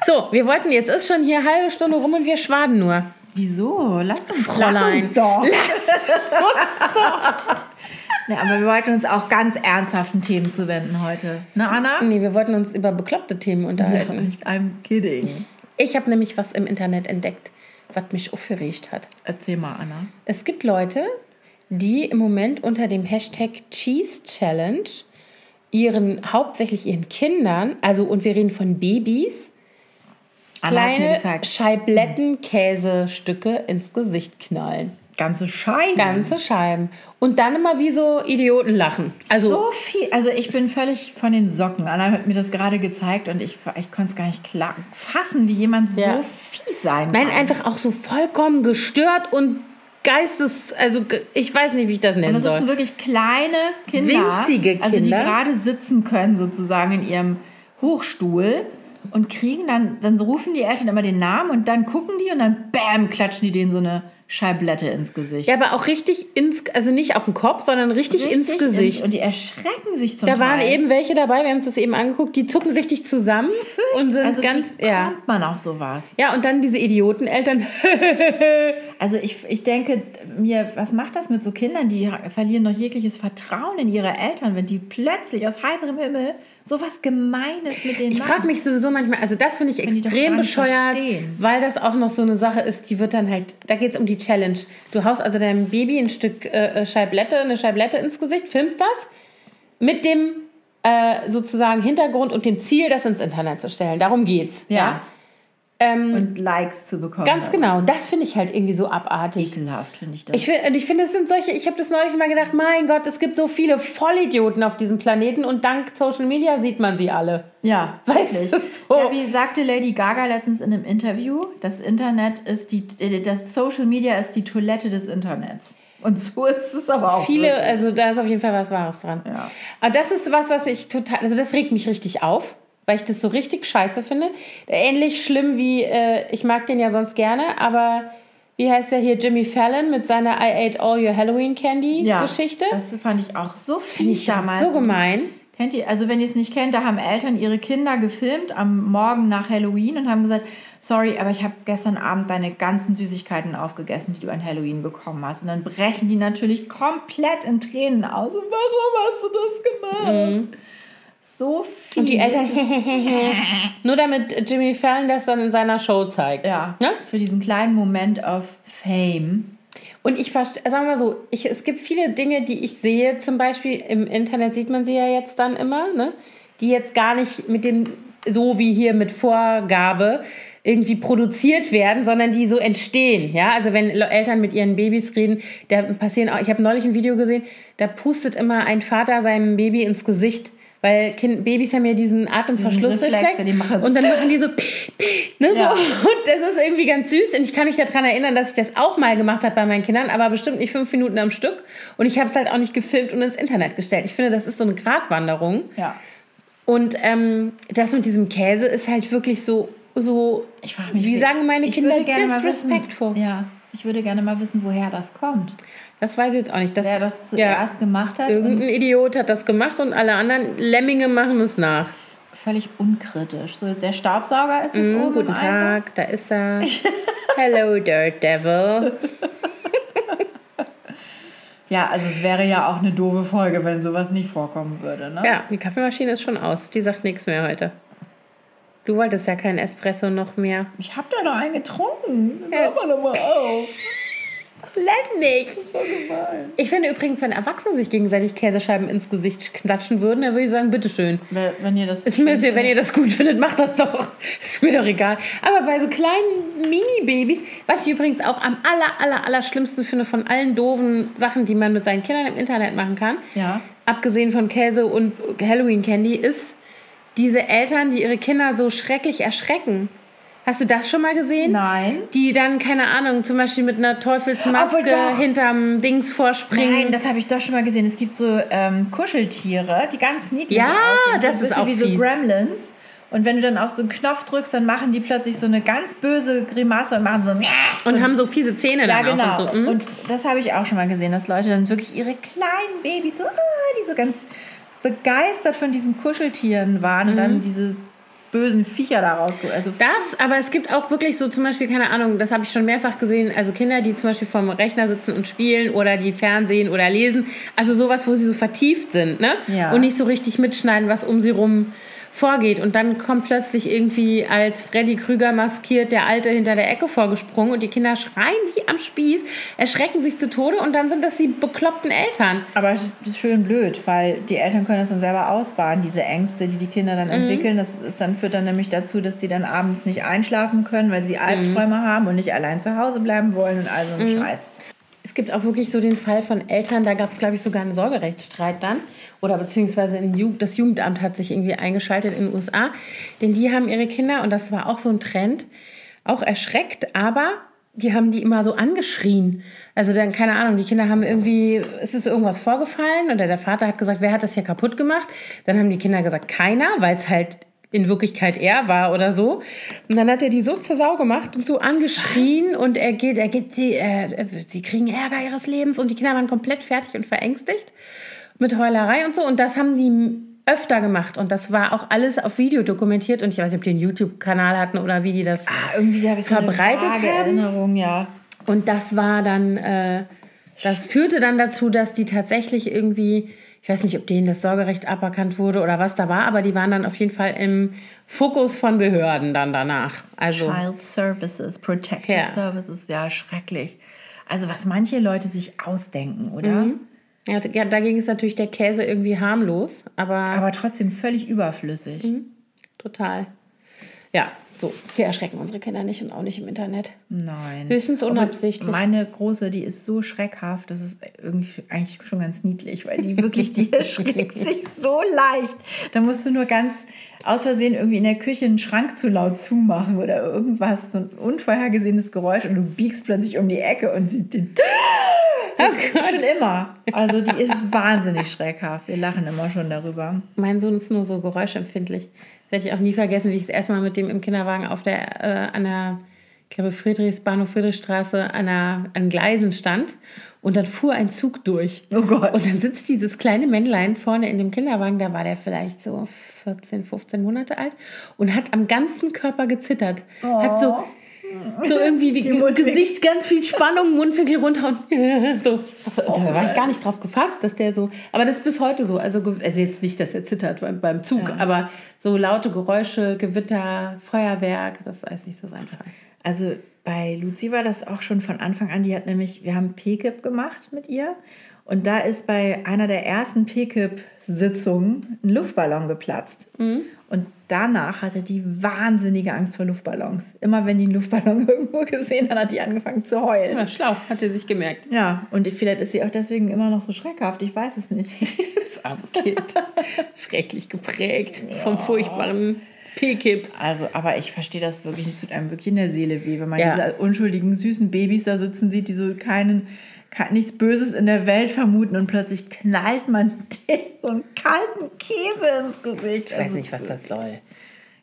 Speaker 1: So, wir wollten, jetzt ist schon hier eine halbe Stunde rum und wir schwaden nur.
Speaker 2: Wieso? Lass uns,
Speaker 1: Fräulein.
Speaker 2: lass uns doch. Nee, aber wir wollten uns auch ganz ernsthaften Themen zuwenden heute. Ne, Anna?
Speaker 1: Nee, wir wollten uns über bekloppte Themen unterhalten.
Speaker 2: I'm kidding.
Speaker 1: Ich habe nämlich was im Internet entdeckt, was mich aufgeregt hat.
Speaker 2: Erzähl mal, Anna.
Speaker 1: Es gibt Leute, die im Moment unter dem Hashtag Cheese Challenge ihren, hauptsächlich ihren Kindern, also und wir reden von Babys, kleine. Scheibletten-Käsestücke ins Gesicht knallen.
Speaker 2: Ganze Scheiben.
Speaker 1: Ganze Scheiben. Und dann immer wie so Idioten lachen. Also,
Speaker 2: so viel. Also ich bin völlig von den Socken. Anna hat mir das gerade gezeigt und ich, ich konnte es gar nicht klar fassen, wie jemand
Speaker 1: Ja.
Speaker 2: so fies sein
Speaker 1: nein,
Speaker 2: kann.
Speaker 1: einfach auch so vollkommen gestört und Geistes, also ich weiß nicht, wie ich das nennen
Speaker 2: Und das
Speaker 1: soll.
Speaker 2: sind wirklich kleine Kinder.
Speaker 1: Winzige
Speaker 2: Also die
Speaker 1: Kinder.
Speaker 2: gerade sitzen können sozusagen in ihrem Hochstuhl und kriegen dann, dann so rufen die Eltern immer den Namen und dann gucken die und dann bam, klatschen die denen so eine Scheiblette ins Gesicht.
Speaker 1: Ja, aber auch richtig ins, also nicht auf den Kopf, sondern richtig, ins
Speaker 2: Richtig
Speaker 1: Gesicht.
Speaker 2: und die erschrecken sich zum
Speaker 1: da
Speaker 2: Teil.
Speaker 1: waren eben welche dabei, wir haben uns das eben angeguckt, die zucken richtig zusammen und sind
Speaker 2: also
Speaker 1: ganz,
Speaker 2: wie
Speaker 1: ja.
Speaker 2: kommt man auf sowas?
Speaker 1: Ja, und dann diese Idioteneltern.
Speaker 2: Also ich, ich denke mir, was macht das mit so Kindern, die verlieren doch jegliches Vertrauen in ihre Eltern, wenn die plötzlich aus heiterem Himmel sowas Gemeines mit denen
Speaker 1: Ich frage mich sowieso manchmal, also das finde ich
Speaker 2: doch
Speaker 1: extrem bescheuert,
Speaker 2: verstehen.
Speaker 1: weil das auch noch so eine Sache ist, die wird dann halt, da geht es um die Challenge. Du haust also deinem Baby ein Stück äh, Scheiblette, eine Scheiblette ins Gesicht, filmst das mit dem äh, sozusagen Hintergrund und dem Ziel, das ins Internet zu stellen. Darum geht's. Ja.
Speaker 2: Ja.
Speaker 1: Ähm,
Speaker 2: und Likes zu bekommen.
Speaker 1: ganz genau. Und das finde ich halt irgendwie so abartig.
Speaker 2: Ekelhaft finde ich das.
Speaker 1: Ich finde, ich finde, es sind solche, ich habe das neulich mal gedacht, mein Gott, es gibt so viele Vollidioten auf diesem Planeten und dank Social Media sieht man sie alle.
Speaker 2: ja,
Speaker 1: Weißt
Speaker 2: wirklich.
Speaker 1: du, so.
Speaker 2: Ja, wie sagte Lady Gaga letztens in einem Interview, das Internet ist die, das Social Media ist die Toilette des Internets. Und so ist es aber auch.
Speaker 1: Viele,
Speaker 2: wirklich.
Speaker 1: also da ist auf jeden Fall was Wahres dran.
Speaker 2: Ja.
Speaker 1: Aber das ist was, was ich total, also das regt mich richtig auf, weil ich das so richtig scheiße finde. Ähnlich schlimm wie, äh, ich mag den ja sonst gerne, aber wie heißt der hier, Jimmy Fallon mit seiner I ate all your Halloween Candy
Speaker 2: ja,
Speaker 1: Geschichte?
Speaker 2: Das fand ich auch so fies damals.
Speaker 1: so gemein.
Speaker 2: Kennt ihr, also wenn ihr es nicht kennt, da haben Eltern ihre Kinder gefilmt am Morgen nach Halloween und haben gesagt, sorry, aber ich habe gestern Abend deine ganzen Süßigkeiten aufgegessen, die du an Halloween bekommen hast. Und dann brechen die natürlich komplett in Tränen aus. Und warum hast du das gemacht? So viel.
Speaker 1: Und die Eltern, nur damit Jimmy Fallon das dann in seiner Show zeigt.
Speaker 2: ja,
Speaker 1: Ne?
Speaker 2: für diesen kleinen Moment of Fame.
Speaker 1: Und ich verstehe, sagen wir mal so, ich, es gibt viele Dinge, die ich sehe, zum Beispiel im Internet sieht man sie ja jetzt dann immer, ne? die jetzt gar nicht mit dem, so wie hier mit Vorgabe, irgendwie produziert werden, sondern die so entstehen. Ja, also wenn Eltern mit ihren Babys reden, da passieren auch, ich habe neulich ein Video gesehen, da pustet immer ein Vater seinem Baby ins Gesicht. Weil kind, Babys haben ja diesen Atemverschlussreflex.
Speaker 2: Ja, so
Speaker 1: und dann machen die so, ne,
Speaker 2: Ja.
Speaker 1: so. Und das ist irgendwie ganz süß. Und ich kann mich daran erinnern, dass ich das auch mal gemacht habe bei meinen Kindern, aber bestimmt nicht fünf Minuten am Stück. Und ich habe es halt auch nicht gefilmt und ins Internet gestellt. Ich finde, das ist so eine Gratwanderung.
Speaker 2: Ja.
Speaker 1: Und ähm, das mit diesem Käse ist halt wirklich so, so
Speaker 2: Ich frage mich,
Speaker 1: wie sagen meine Kinder, disrespectful.
Speaker 2: Ja, ich würde gerne mal wissen, woher das kommt.
Speaker 1: Das weiß ich jetzt auch nicht. Das,
Speaker 2: Wer das
Speaker 1: ja,
Speaker 2: zuerst gemacht hat.
Speaker 1: irgendein Idiot hat das gemacht und alle anderen Lemminge machen es nach.
Speaker 2: völlig unkritisch. So, der Staubsauger ist jetzt
Speaker 1: Mm,
Speaker 2: oben
Speaker 1: guten
Speaker 2: im Einsatz.
Speaker 1: Tag, da ist er. Hello, Dirt Devil.
Speaker 2: Ja, also es wäre ja auch eine doofe Folge, wenn sowas nicht vorkommen würde. Ne?
Speaker 1: Ja, die Kaffeemaschine ist schon aus. Die sagt nichts mehr heute. Du wolltest ja keinen Espresso noch mehr.
Speaker 2: Ich habe da noch einen getrunken.
Speaker 1: Ja.
Speaker 2: Hör mal doch mal auf.
Speaker 1: Let nicht.
Speaker 2: So gemein.
Speaker 1: Ich finde übrigens, wenn Erwachsene sich gegenseitig Käsescheiben ins Gesicht klatschen würden, dann würde ich sagen, bitteschön.
Speaker 2: Wenn ihr das
Speaker 1: Ist mir, wenn ihr das gut findet, macht das doch. Ist mir doch egal. Aber bei so kleinen Mini-Babys, was ich übrigens auch am aller, aller, aller schlimmsten finde von allen doofen Sachen, die man mit seinen Kindern im Internet machen kann,
Speaker 2: Ja.
Speaker 1: abgesehen von Käse und Halloween Candy, ist diese Eltern, die ihre Kinder so schrecklich erschrecken. Hast du das schon mal gesehen?
Speaker 2: Nein.
Speaker 1: Die dann, keine Ahnung, zum Beispiel mit einer Teufelsmaske hinterm Dings vorspringen.
Speaker 2: Nein, das habe ich doch schon mal gesehen. Es gibt so ähm, Kuscheltiere, die ganz niedlich
Speaker 1: Ja,
Speaker 2: aussehen. So
Speaker 1: das
Speaker 2: ein
Speaker 1: ist auch
Speaker 2: wie so
Speaker 1: fies.
Speaker 2: Gremlins. Und wenn du dann auf so einen Knopf drückst, dann machen die plötzlich so eine ganz böse Grimasse und machen so
Speaker 1: und haben so fiese Zähne
Speaker 2: Ja,
Speaker 1: dann
Speaker 2: genau.
Speaker 1: auch. Und so, mm.
Speaker 2: Und das habe ich auch schon mal gesehen, dass Leute dann wirklich ihre kleinen Babys so, ah, die so ganz begeistert von diesen Kuscheltieren waren und
Speaker 1: Mhm.
Speaker 2: dann diese bösen Viecher da rausgeholt. Also
Speaker 1: Das, aber es gibt auch wirklich so zum Beispiel, keine Ahnung, das habe ich schon mehrfach gesehen, also Kinder, die zum Beispiel vorm Rechner sitzen und spielen oder die Fernsehen oder lesen. Also sowas, wo sie so vertieft sind, ne?
Speaker 2: Ja.
Speaker 1: Und nicht so richtig mitschneiden, was um sie rum vorgeht. Und dann kommt plötzlich irgendwie als Freddy Krüger maskiert der Alte hinter der Ecke vorgesprungen und die Kinder schreien wie am Spieß, erschrecken sich zu Tode und dann sind das die bekloppten Eltern.
Speaker 2: Aber es ist schön blöd, weil die Eltern können das dann selber ausbaden, diese Ängste, die die Kinder
Speaker 1: Mhm.
Speaker 2: dann entwickeln. Das ist dann, führt dann nämlich dazu, dass sie dann abends nicht einschlafen können, weil sie Albträume
Speaker 1: Mhm.
Speaker 2: haben und nicht allein zu Hause bleiben wollen und all so ein Scheiß.
Speaker 1: Es gibt auch wirklich so den Fall von Eltern, da gab es, glaube ich, sogar einen Sorgerechtsstreit dann. Oder beziehungsweise ein Ju das Jugendamt hat sich irgendwie eingeschaltet in den USA. Denn die haben ihre Kinder, und das war auch so ein Trend, auch erschreckt, aber die haben die immer so angeschrien. Also dann, keine Ahnung, die Kinder haben irgendwie, es ist irgendwas vorgefallen oder der Vater hat gesagt, wer hat das hier kaputt gemacht? Dann haben die Kinder gesagt, keiner, weil es halt in Wirklichkeit er war oder so. Und dann hat er die so zur Sau gemacht und so angeschrien und er geht, er geht, sie, äh, sie kriegen Ärger ihres Lebens und die Kinder waren komplett fertig und verängstigt mit Heulerei und so. Und das haben die öfter gemacht und das war auch alles auf Video dokumentiert und ich weiß nicht, ob die einen YouTube-Kanal hatten oder wie die das
Speaker 2: Ah, irgendwie habe ich so
Speaker 1: verbreitet
Speaker 2: eine vage
Speaker 1: haben.
Speaker 2: Erinnerung, ja.
Speaker 1: Und das war dann, äh, das führte dann dazu, dass die tatsächlich irgendwie, ich weiß nicht, ob denen das Sorgerecht aberkannt wurde oder was da war, aber die waren dann auf jeden Fall im Fokus von Behörden dann danach. Also
Speaker 2: Child Services, Protective
Speaker 1: Ja.
Speaker 2: Services, ja, schrecklich. Also was manche Leute sich ausdenken, oder?
Speaker 1: Mhm. ja, dagegen ist natürlich der Käse irgendwie harmlos, aber,
Speaker 2: Aber trotzdem völlig überflüssig.
Speaker 1: Mhm. total. Ja, so, wir erschrecken unsere Kinder nicht und auch nicht im Internet.
Speaker 2: Nein.
Speaker 1: Höchstens unabsichtlich.
Speaker 2: Meine große, die ist so schreckhaft, das ist irgendwie eigentlich schon ganz niedlich, weil die wirklich, die erschreckt sich so leicht. Da musst du nur ganz aus Versehen irgendwie in der Küche einen Schrank zu laut zumachen oder irgendwas, so ein unvorhergesehenes Geräusch und du biegst plötzlich um die Ecke und sie den. schon immer. Also die ist wahnsinnig schreckhaft. Wir lachen immer schon darüber.
Speaker 1: Mein Sohn ist nur so geräuschempfindlich. Werde ich auch nie vergessen, wie ich das erste Mal mit dem im Kinderwagen auf der, äh, an der, ich glaube, Friedrichsbahnhof, Friedrichstraße an, der, an Gleisen stand. Und dann fuhr ein Zug durch.
Speaker 2: Oh Gott.
Speaker 1: Und dann sitzt dieses kleine Männlein vorne in dem Kinderwagen, da war der vielleicht so 14, 15 Monate alt und hat am ganzen Körper gezittert. Hat so, so irgendwie die,
Speaker 2: Die.
Speaker 1: Gesicht ganz viel Spannung, Mundwinkel runter und so. Da war ich gar nicht drauf gefasst, dass der so. Aber das ist bis heute so. Also, also jetzt nicht, dass er zittert beim, beim Zug, aber so laute Geräusche, Gewitter, Feuerwerk, das ist nicht so sein Fall.
Speaker 2: Also bei Luzi war das auch schon von Anfang an. Die hat nämlich, wir haben PKIP gemacht mit ihr. Und da ist bei einer der ersten PKIP-Sitzungen ein Luftballon geplatzt. Und danach hatte die wahnsinnige Angst vor Luftballons. Immer wenn die einen Luftballon irgendwo gesehen hat, hat die angefangen zu heulen.
Speaker 1: Ja, schlau, hat er sich gemerkt.
Speaker 2: Ja, und vielleicht ist sie auch deswegen immer noch so schreckhaft. Ich weiß es nicht.
Speaker 1: Das arme Kind. Schrecklich geprägt vom furchtbaren P-Kip.
Speaker 2: Also, aber ich verstehe das wirklich nicht. Es tut einem wirklich in der Seele weh, wenn man
Speaker 1: Ja.
Speaker 2: diese unschuldigen, süßen Babys da sitzen sieht, die so keinen, ke- nichts Böses in der Welt vermuten und plötzlich knallt man denen so einen kalten Käse ins Gesicht.
Speaker 1: Ich weiß nicht, was das soll.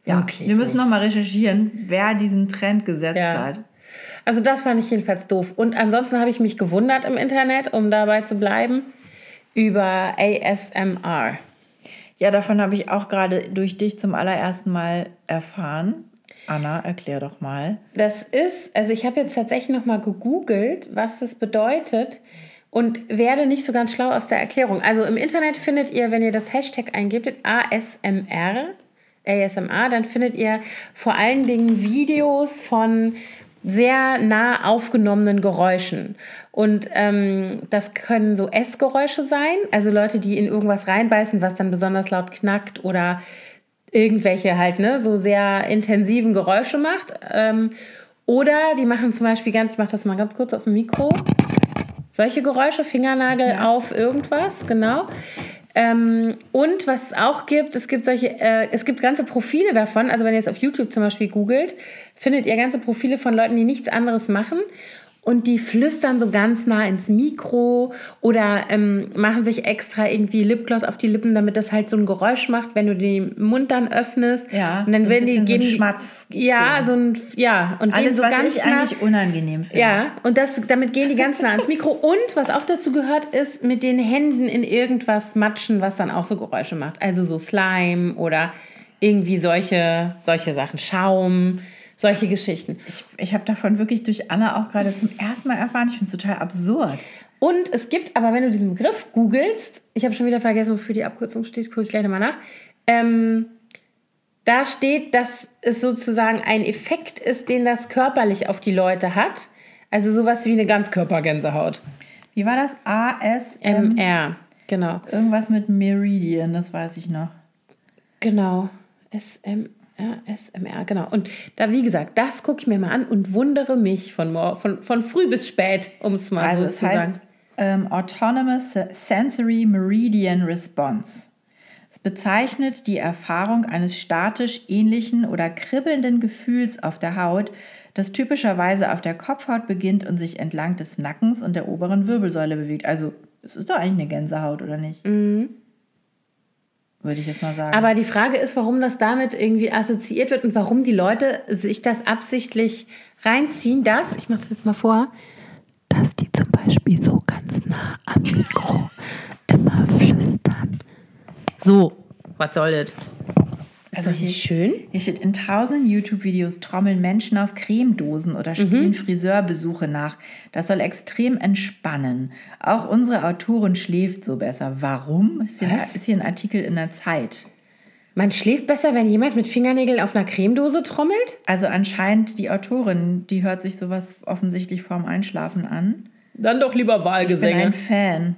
Speaker 2: Ja,
Speaker 1: Wirklich
Speaker 2: wir müssen
Speaker 1: nicht.
Speaker 2: noch mal recherchieren, wer diesen Trend gesetzt
Speaker 1: Ja.
Speaker 2: hat.
Speaker 1: Also das fand ich jedenfalls doof. Und ansonsten habe ich mich gewundert im Internet, um dabei zu bleiben, über ASMR.
Speaker 2: Ja, davon habe ich auch gerade durch dich zum allerersten Mal erfahren. Anna, erklär doch mal.
Speaker 1: Das ist, also ich habe jetzt tatsächlich noch mal gegoogelt, was das bedeutet und werde nicht so ganz schlau aus der Erklärung. Also im Internet findet ihr, wenn ihr das Hashtag eingebt, ASMR, ASMR, dann findet ihr vor allen Dingen Videos von sehr nah aufgenommenen Geräuschen. Und ähm, das können so Essgeräusche sein, also Leute, die in irgendwas reinbeißen, was dann besonders laut knackt oder irgendwelche halt, ne, so sehr intensiven Geräusche macht. Ähm, oder die machen zum Beispiel ganz, ich mache das mal ganz kurz auf dem Mikro, solche Geräusche, Fingernagel auf irgendwas, genau. Ähm, und was es auch gibt, es gibt solche, äh, es gibt ganze Profile davon. Also wenn ihr jetzt auf YouTube zum Beispiel googelt, findet ihr ganze Profile von Leuten, die nichts anderes machen. Und die flüstern so ganz nah ins Mikro oder ähm, machen sich extra irgendwie Lipgloss auf die Lippen, damit das halt so ein Geräusch macht, wenn du den Mund dann öffnest.
Speaker 2: Ja,
Speaker 1: und dann
Speaker 2: so ein
Speaker 1: werden die
Speaker 2: bisschen so ein
Speaker 1: geben
Speaker 2: Schmatz-
Speaker 1: Ja,
Speaker 2: Ding.
Speaker 1: so ein ja und
Speaker 2: Alles,
Speaker 1: so
Speaker 2: was
Speaker 1: ganz
Speaker 2: ich
Speaker 1: nah,
Speaker 2: eigentlich unangenehm finde.
Speaker 1: ja, und das, damit gehen die ganz nah ans Mikro. Und was auch dazu gehört, ist mit den Händen in irgendwas matschen, was dann auch so Geräusche macht. Also so Slime oder irgendwie solche, solche Sachen, Schaum, solche Geschichten.
Speaker 2: Ich, ich habe davon wirklich durch Anna auch gerade zum ersten Mal erfahren. Ich finde es total absurd.
Speaker 1: Und es gibt aber, wenn du diesen Begriff googelst, ich habe schon wieder vergessen, wofür die Abkürzung steht, gucke ich gleich nochmal nach. Ähm, da steht, dass es sozusagen ein Effekt ist, den das körperlich auf die Leute hat. Also sowas wie eine Ganzkörpergänsehaut.
Speaker 2: Wie war das? ASM?
Speaker 1: MR, genau.
Speaker 2: Irgendwas mit Meridian, das weiß ich noch.
Speaker 1: Genau. SMR, SMR, genau. Und da, wie gesagt, das gucke ich mir mal an und wundere mich von, von, von früh bis spät, um es mal
Speaker 2: Also
Speaker 1: so zu
Speaker 2: heißt
Speaker 1: sagen.
Speaker 2: ähm, Autonomous Sensory Meridian Response. Es bezeichnet die Erfahrung eines statisch ähnlichen oder kribbelnden Gefühls auf der Haut, das typischerweise auf der Kopfhaut beginnt und sich entlang des Nackens und der oberen Wirbelsäule bewegt. Also es ist doch eigentlich eine Gänsehaut, oder nicht?
Speaker 1: Mhm.
Speaker 2: Würde ich jetzt mal sagen.
Speaker 1: Aber die Frage ist, warum das damit irgendwie assoziiert wird und warum die Leute sich das absichtlich reinziehen, dass, ich mache das jetzt mal vor, dass die zum Beispiel so ganz nah am Mikro immer flüstern. So, was soll das?
Speaker 2: Also hier,
Speaker 1: schön.
Speaker 2: hier steht, in tausenden YouTube-Videos trommeln Menschen auf Cremedosen oder spielen Friseurbesuche nach. Das soll extrem entspannen. Auch unsere Autorin schläft so besser. Warum? Ist hier, ist hier ein Artikel in der Zeit.
Speaker 1: Man schläft besser, wenn jemand mit Fingernägeln auf einer Cremedose trommelt?
Speaker 2: Also anscheinend die Autorin, die hört sich sowas offensichtlich vorm Einschlafen an.
Speaker 1: Dann doch lieber
Speaker 2: Ich bin ein
Speaker 1: Wahlgesänge.
Speaker 2: Fan.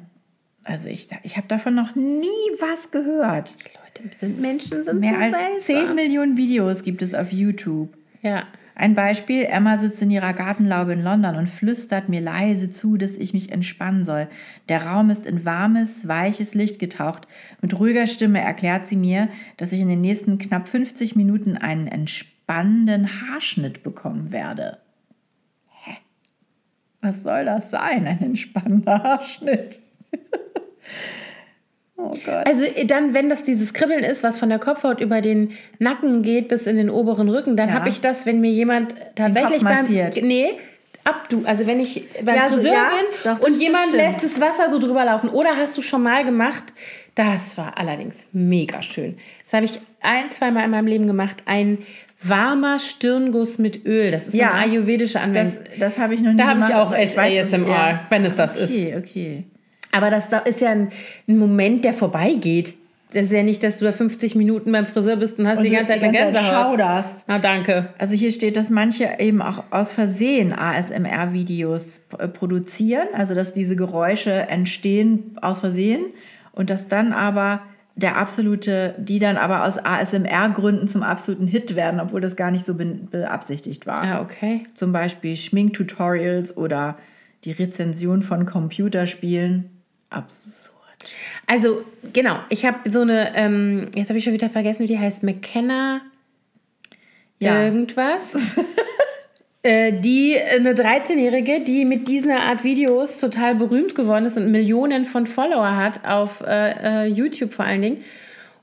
Speaker 2: Also ich, ich habe davon noch nie was gehört.
Speaker 1: Leute sind Menschen, sind
Speaker 2: Mehr
Speaker 1: so
Speaker 2: als 10
Speaker 1: seltsam.
Speaker 2: Millionen Videos gibt es auf YouTube.
Speaker 1: Ja.
Speaker 2: Ein Beispiel, Emma sitzt in ihrer Gartenlaube in London und flüstert mir leise zu, dass ich mich entspannen soll. Der Raum ist in warmes, weiches Licht getaucht. Mit ruhiger Stimme erklärt sie mir, dass ich in den nächsten knapp 50 Minuten einen entspannenden Haarschnitt bekommen werde. Hä? Was soll das sein, ein entspannender Haarschnitt? oh Gott.
Speaker 1: Also äh, dann, wenn das dieses Kribbeln ist, was von der Kopfhaut über den Nacken geht bis in den oberen Rücken, dann
Speaker 2: Ja.
Speaker 1: habe ich das, wenn mir jemand tatsächlich beim nee ab du, also wenn ich beim
Speaker 2: Ja, so,
Speaker 1: Friseur
Speaker 2: ja,
Speaker 1: bin
Speaker 2: doch,
Speaker 1: und jemand
Speaker 2: stimmt.
Speaker 1: lässt das Wasser so drüber laufen oder hast du schon mal gemacht? Das war allerdings mega schön. Das habe ich ein, zweimal in meinem Leben gemacht. Ein warmer Stirnguss mit Öl. Das ist
Speaker 2: Ja,
Speaker 1: eine ayurvedische Anwendung.
Speaker 2: Das, das habe ich noch nie
Speaker 1: Da habe
Speaker 2: gemacht.
Speaker 1: ich auch
Speaker 2: aber weiß,
Speaker 1: ASMR,
Speaker 2: ja.
Speaker 1: wenn es das ist.
Speaker 2: Okay, okay.
Speaker 1: Aber das da ist ja ein, ein Moment, der vorbeigeht. Das ist ja nicht, dass du da 50 Minuten beim Friseur bist und hast die
Speaker 2: du
Speaker 1: ganze Zeit eine Gänsehaut.
Speaker 2: schauderst.
Speaker 1: Na, danke.
Speaker 2: Also hier steht, dass manche eben auch aus Versehen ASMR-Videos äh, produzieren, also dass diese Geräusche entstehen aus Versehen und dass dann aber der absolute, die dann aber aus ASMR-Gründen zum absoluten Hit werden, obwohl das gar nicht so be beabsichtigt war.
Speaker 1: Ah, okay.
Speaker 2: Zum Beispiel Schminktutorials oder die Rezension von Computerspielen. Absurd.
Speaker 1: Also, genau. Ich habe so eine, ähm, jetzt habe ich schon wieder vergessen, wie die heißt. McKenna
Speaker 2: Ja.
Speaker 1: irgendwas. Äh, die, eine 13-Jährige, die mit dieser Art Videos total berühmt geworden ist und Millionen von Follower hat, auf äh, äh, YouTube vor allen Dingen.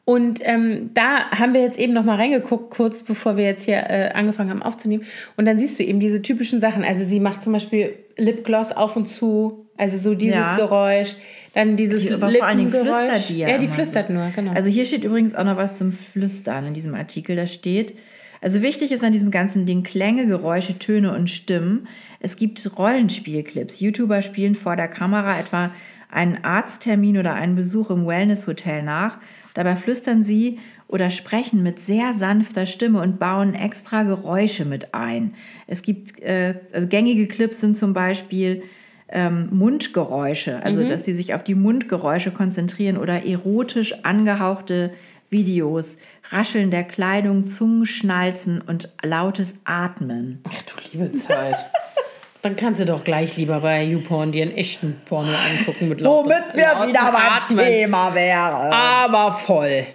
Speaker 1: Und ähm, da haben wir jetzt eben noch mal reingeguckt, kurz bevor wir jetzt hier äh, angefangen haben aufzunehmen. Und dann siehst du eben diese typischen Sachen. Also sie macht zum Beispiel Lipgloss auf und zu, also so dieses
Speaker 2: Ja.
Speaker 1: Geräusch. Dann dieses
Speaker 2: Die- aber vor allen Dingen flüstert die ja
Speaker 1: Ja, die
Speaker 2: immer
Speaker 1: flüstert nur, genau.
Speaker 2: Also hier steht übrigens auch noch was zum Flüstern in diesem Artikel. Da steht, also wichtig ist an diesem ganzen Ding Klänge, Geräusche, Töne und Stimmen. Es gibt Rollenspielclips. YouTuber spielen vor der Kamera etwa einen Arzttermin oder einen Besuch im Wellnesshotel nach. Dabei flüstern sie oder sprechen mit sehr sanfter Stimme und bauen extra Geräusche mit ein. Es gibt äh, also gängige Clips sind zum Beispiel ähm, Mundgeräusche, also dass die sich auf die Mundgeräusche konzentrieren oder erotisch angehauchte Videos, Rascheln der Kleidung, Zungenschnalzen und lautes Atmen.
Speaker 1: Ach du liebe Zeit. Dann kannst du doch gleich lieber bei YouPorn dir einen echten Porno angucken mit lautem, lautem Atmen.
Speaker 2: Thema wären.
Speaker 1: Aber voll.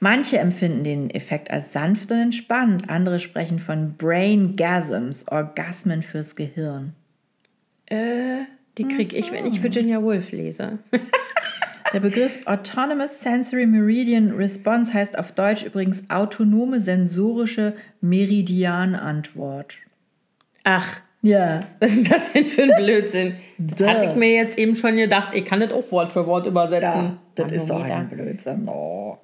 Speaker 2: Manche empfinden den Effekt als sanft und entspannt, andere sprechen von Braingasms, Orgasmen fürs Gehirn.
Speaker 1: Äh, die krieg ich, wenn ich Virginia Woolf lese.
Speaker 2: Der Begriff Autonomous Sensory Meridian Response heißt auf Deutsch übrigens autonome sensorische Meridianantwort.
Speaker 1: Ach,
Speaker 2: Ja.
Speaker 1: was ist das denn für ein Blödsinn? Das
Speaker 2: Duh.
Speaker 1: hatte ich mir jetzt eben schon gedacht. Ich kann das auch Wort für Wort übersetzen.
Speaker 2: Ja, das ist doch
Speaker 1: Manometer.
Speaker 2: ein Blödsinn. Oh.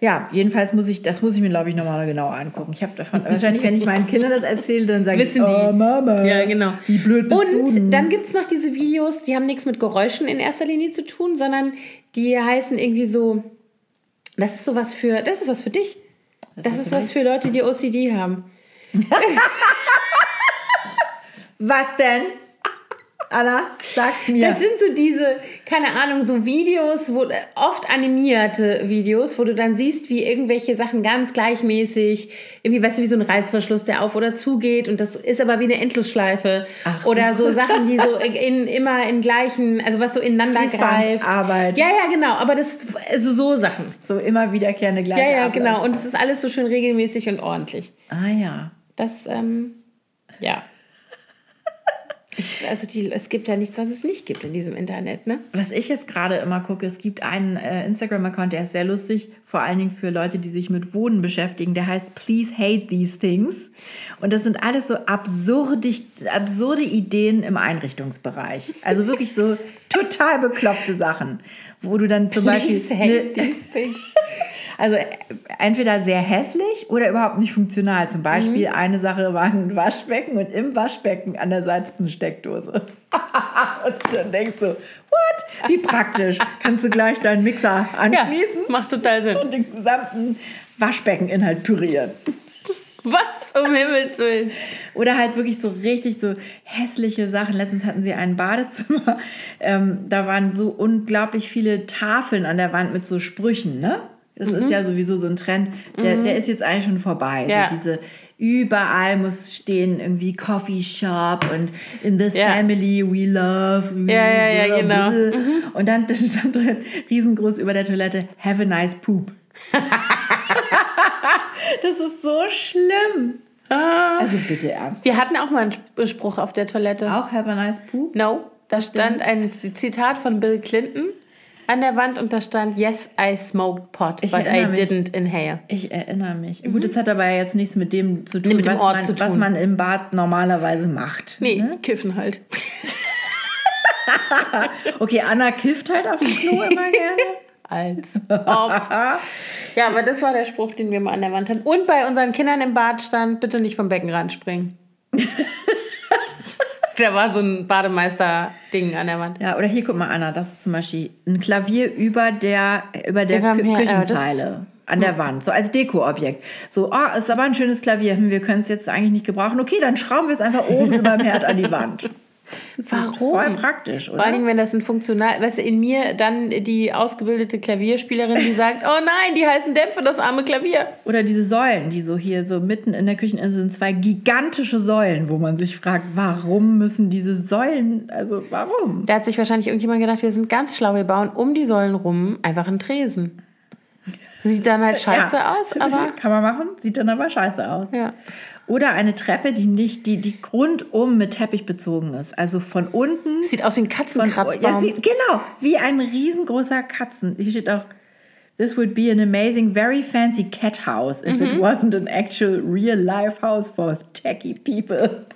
Speaker 2: Ja, jedenfalls muss ich, das muss ich mir, glaube ich, nochmal genau angucken. Ich habe davon, wahrscheinlich, wenn ich meinen Kindern das erzähle, dann sagen
Speaker 1: Wissen
Speaker 2: die, oh Mama,
Speaker 1: Ja, genau.
Speaker 2: wie blöd bist du
Speaker 1: Und
Speaker 2: denn?
Speaker 1: dann gibt es noch diese Videos, die haben nichts mit Geräuschen in erster Linie zu tun, sondern die heißen irgendwie so, das ist sowas für, das ist was für dich. Das,
Speaker 2: ist
Speaker 1: ist was für Leute, die OCD haben.
Speaker 2: Was denn? Anna, sag's mir.
Speaker 1: Das sind so diese, keine Ahnung, so Videos, wo oft animierte Videos, wo du dann siehst, wie irgendwelche Sachen ganz gleichmäßig, irgendwie, weißt du, wie so ein Reißverschluss, der auf oder zugeht und das ist aber wie eine Endlosschleife.
Speaker 2: Ach so.
Speaker 1: oder so Sachen, die so in, immer in gleichen, also was so ineinander greift.
Speaker 2: Fließbandarbeit.
Speaker 1: Ja, ja, genau, aber das, also so Sachen.
Speaker 2: So immer wiederkehrende gleiche
Speaker 1: Ja, ja,
Speaker 2: Arbeit.
Speaker 1: genau. Und es ist alles so schön regelmäßig und ordentlich.
Speaker 2: Ah ja.
Speaker 1: Das, ähm, ja. Ich, also die, es gibt ja nichts, was es nicht gibt in diesem Internet, ne?
Speaker 2: Was ich jetzt gerade immer gucke, es gibt einen äh, Instagram-Account, der ist sehr lustig, vor allen Dingen für Leute, die sich mit Wohnen beschäftigen. Der heißt Please Hate These Things. Und das sind alles so absurde, absurde Ideen im Einrichtungsbereich. Also wirklich so total bekloppte Sachen, wo du dann zum Beispiel...
Speaker 1: Please hate these things.
Speaker 2: Also entweder sehr hässlich oder überhaupt nicht funktional. Zum Beispiel
Speaker 1: Mhm.
Speaker 2: eine Sache war ein Waschbecken und im Waschbecken an der Seite ist eine Steckdose. und dann denkst du, what? Wie praktisch. Kannst du gleich deinen Mixer
Speaker 1: Ja,
Speaker 2: anschließen
Speaker 1: macht total Sinn.
Speaker 2: und den gesamten Waschbeckeninhalt pürieren.
Speaker 1: Was um Himmels Willen?
Speaker 2: Oder halt wirklich so richtig so hässliche Sachen. Letztens hatten sie ein Badezimmer. Ähm, da waren so unglaublich viele Tafeln an der Wand mit so Sprüchen, ne? Das ist ja sowieso so ein Trend. Der, der ist jetzt eigentlich schon vorbei.
Speaker 1: Ja.
Speaker 2: So diese überall muss stehen irgendwie Coffee Shop und in this
Speaker 1: Ja.
Speaker 2: family we love. we
Speaker 1: Ja, ja, ja, genau.
Speaker 2: blah. Und dann stand drin riesengroß über der Toilette Have a nice poop. das ist so schlimm. Also bitte ernst.
Speaker 1: Wir hatten auch mal einen Sp- Spruch auf der Toilette.
Speaker 2: Auch Have a nice poop?
Speaker 1: No, da stand ein Zitat von Bill Clinton an der Wand und da stand Yes, I smoked pot,
Speaker 2: Ich
Speaker 1: but I
Speaker 2: mich.
Speaker 1: didn't inhale.
Speaker 2: Ich erinnere mich. Gut, das hat aber ja jetzt nichts mit dem zu tun,
Speaker 1: mit dem
Speaker 2: was, man,
Speaker 1: zu
Speaker 2: was
Speaker 1: tun.
Speaker 2: man im Bad normalerweise macht.
Speaker 1: Nee,
Speaker 2: Ne?
Speaker 1: kiffen halt.
Speaker 2: Okay, Anna kifft halt auf dem Klo immer gerne.
Speaker 1: Als ob. Ja, aber das war der Spruch, den wir mal an der Wand hatten. Und bei unseren Kindern im Bad stand, bitte nicht vom Beckenrand springen. Da war so ein Bademeister-Ding an der Wand.
Speaker 2: Ja, oder hier, guck mal, Anna, das ist zum Beispiel ein Klavier über der, über der Kü
Speaker 1: hier, äh,
Speaker 2: Küchenzeile. an der Wand, so als Dekoobjekt. So, ah, ist aber ein schönes Klavier, hm, wir können es jetzt eigentlich nicht gebrauchen. Okay, dann schrauben wir es einfach oben über dem Herd an die Wand. Doch
Speaker 1: Warum?
Speaker 2: Voll praktisch,
Speaker 1: Vor
Speaker 2: oder?
Speaker 1: Dingen, wenn das ein funktional, weißt du, in mir dann die ausgebildete Klavierspielerin, die sagt, oh nein, die heißen Dämpfe, das arme Klavier.
Speaker 2: Oder diese Säulen, die so hier so mitten in der Kücheninsel sind, zwei gigantische Säulen, wo man sich fragt, warum müssen diese Säulen, also warum?
Speaker 1: Da hat sich wahrscheinlich irgendjemand gedacht, wir sind ganz schlau, wir bauen um die Säulen rum einfach einen Tresen. Sieht dann halt scheiße
Speaker 2: Ja.
Speaker 1: aus, aber
Speaker 2: Kann man machen, sieht dann aber scheiße aus.
Speaker 1: ja.
Speaker 2: Oder eine Treppe, die nicht, die, die rundum mit Teppich bezogen ist. Also von unten.
Speaker 1: Sieht aus wie ein
Speaker 2: Von,
Speaker 1: Katzenkratzbaum.
Speaker 2: ja, sieht, genau, wie ein riesengroßer Katzen. Hier steht auch, this would be an amazing, very fancy cat house if
Speaker 1: Mhm.
Speaker 2: it wasn't an actual real life house for techie people.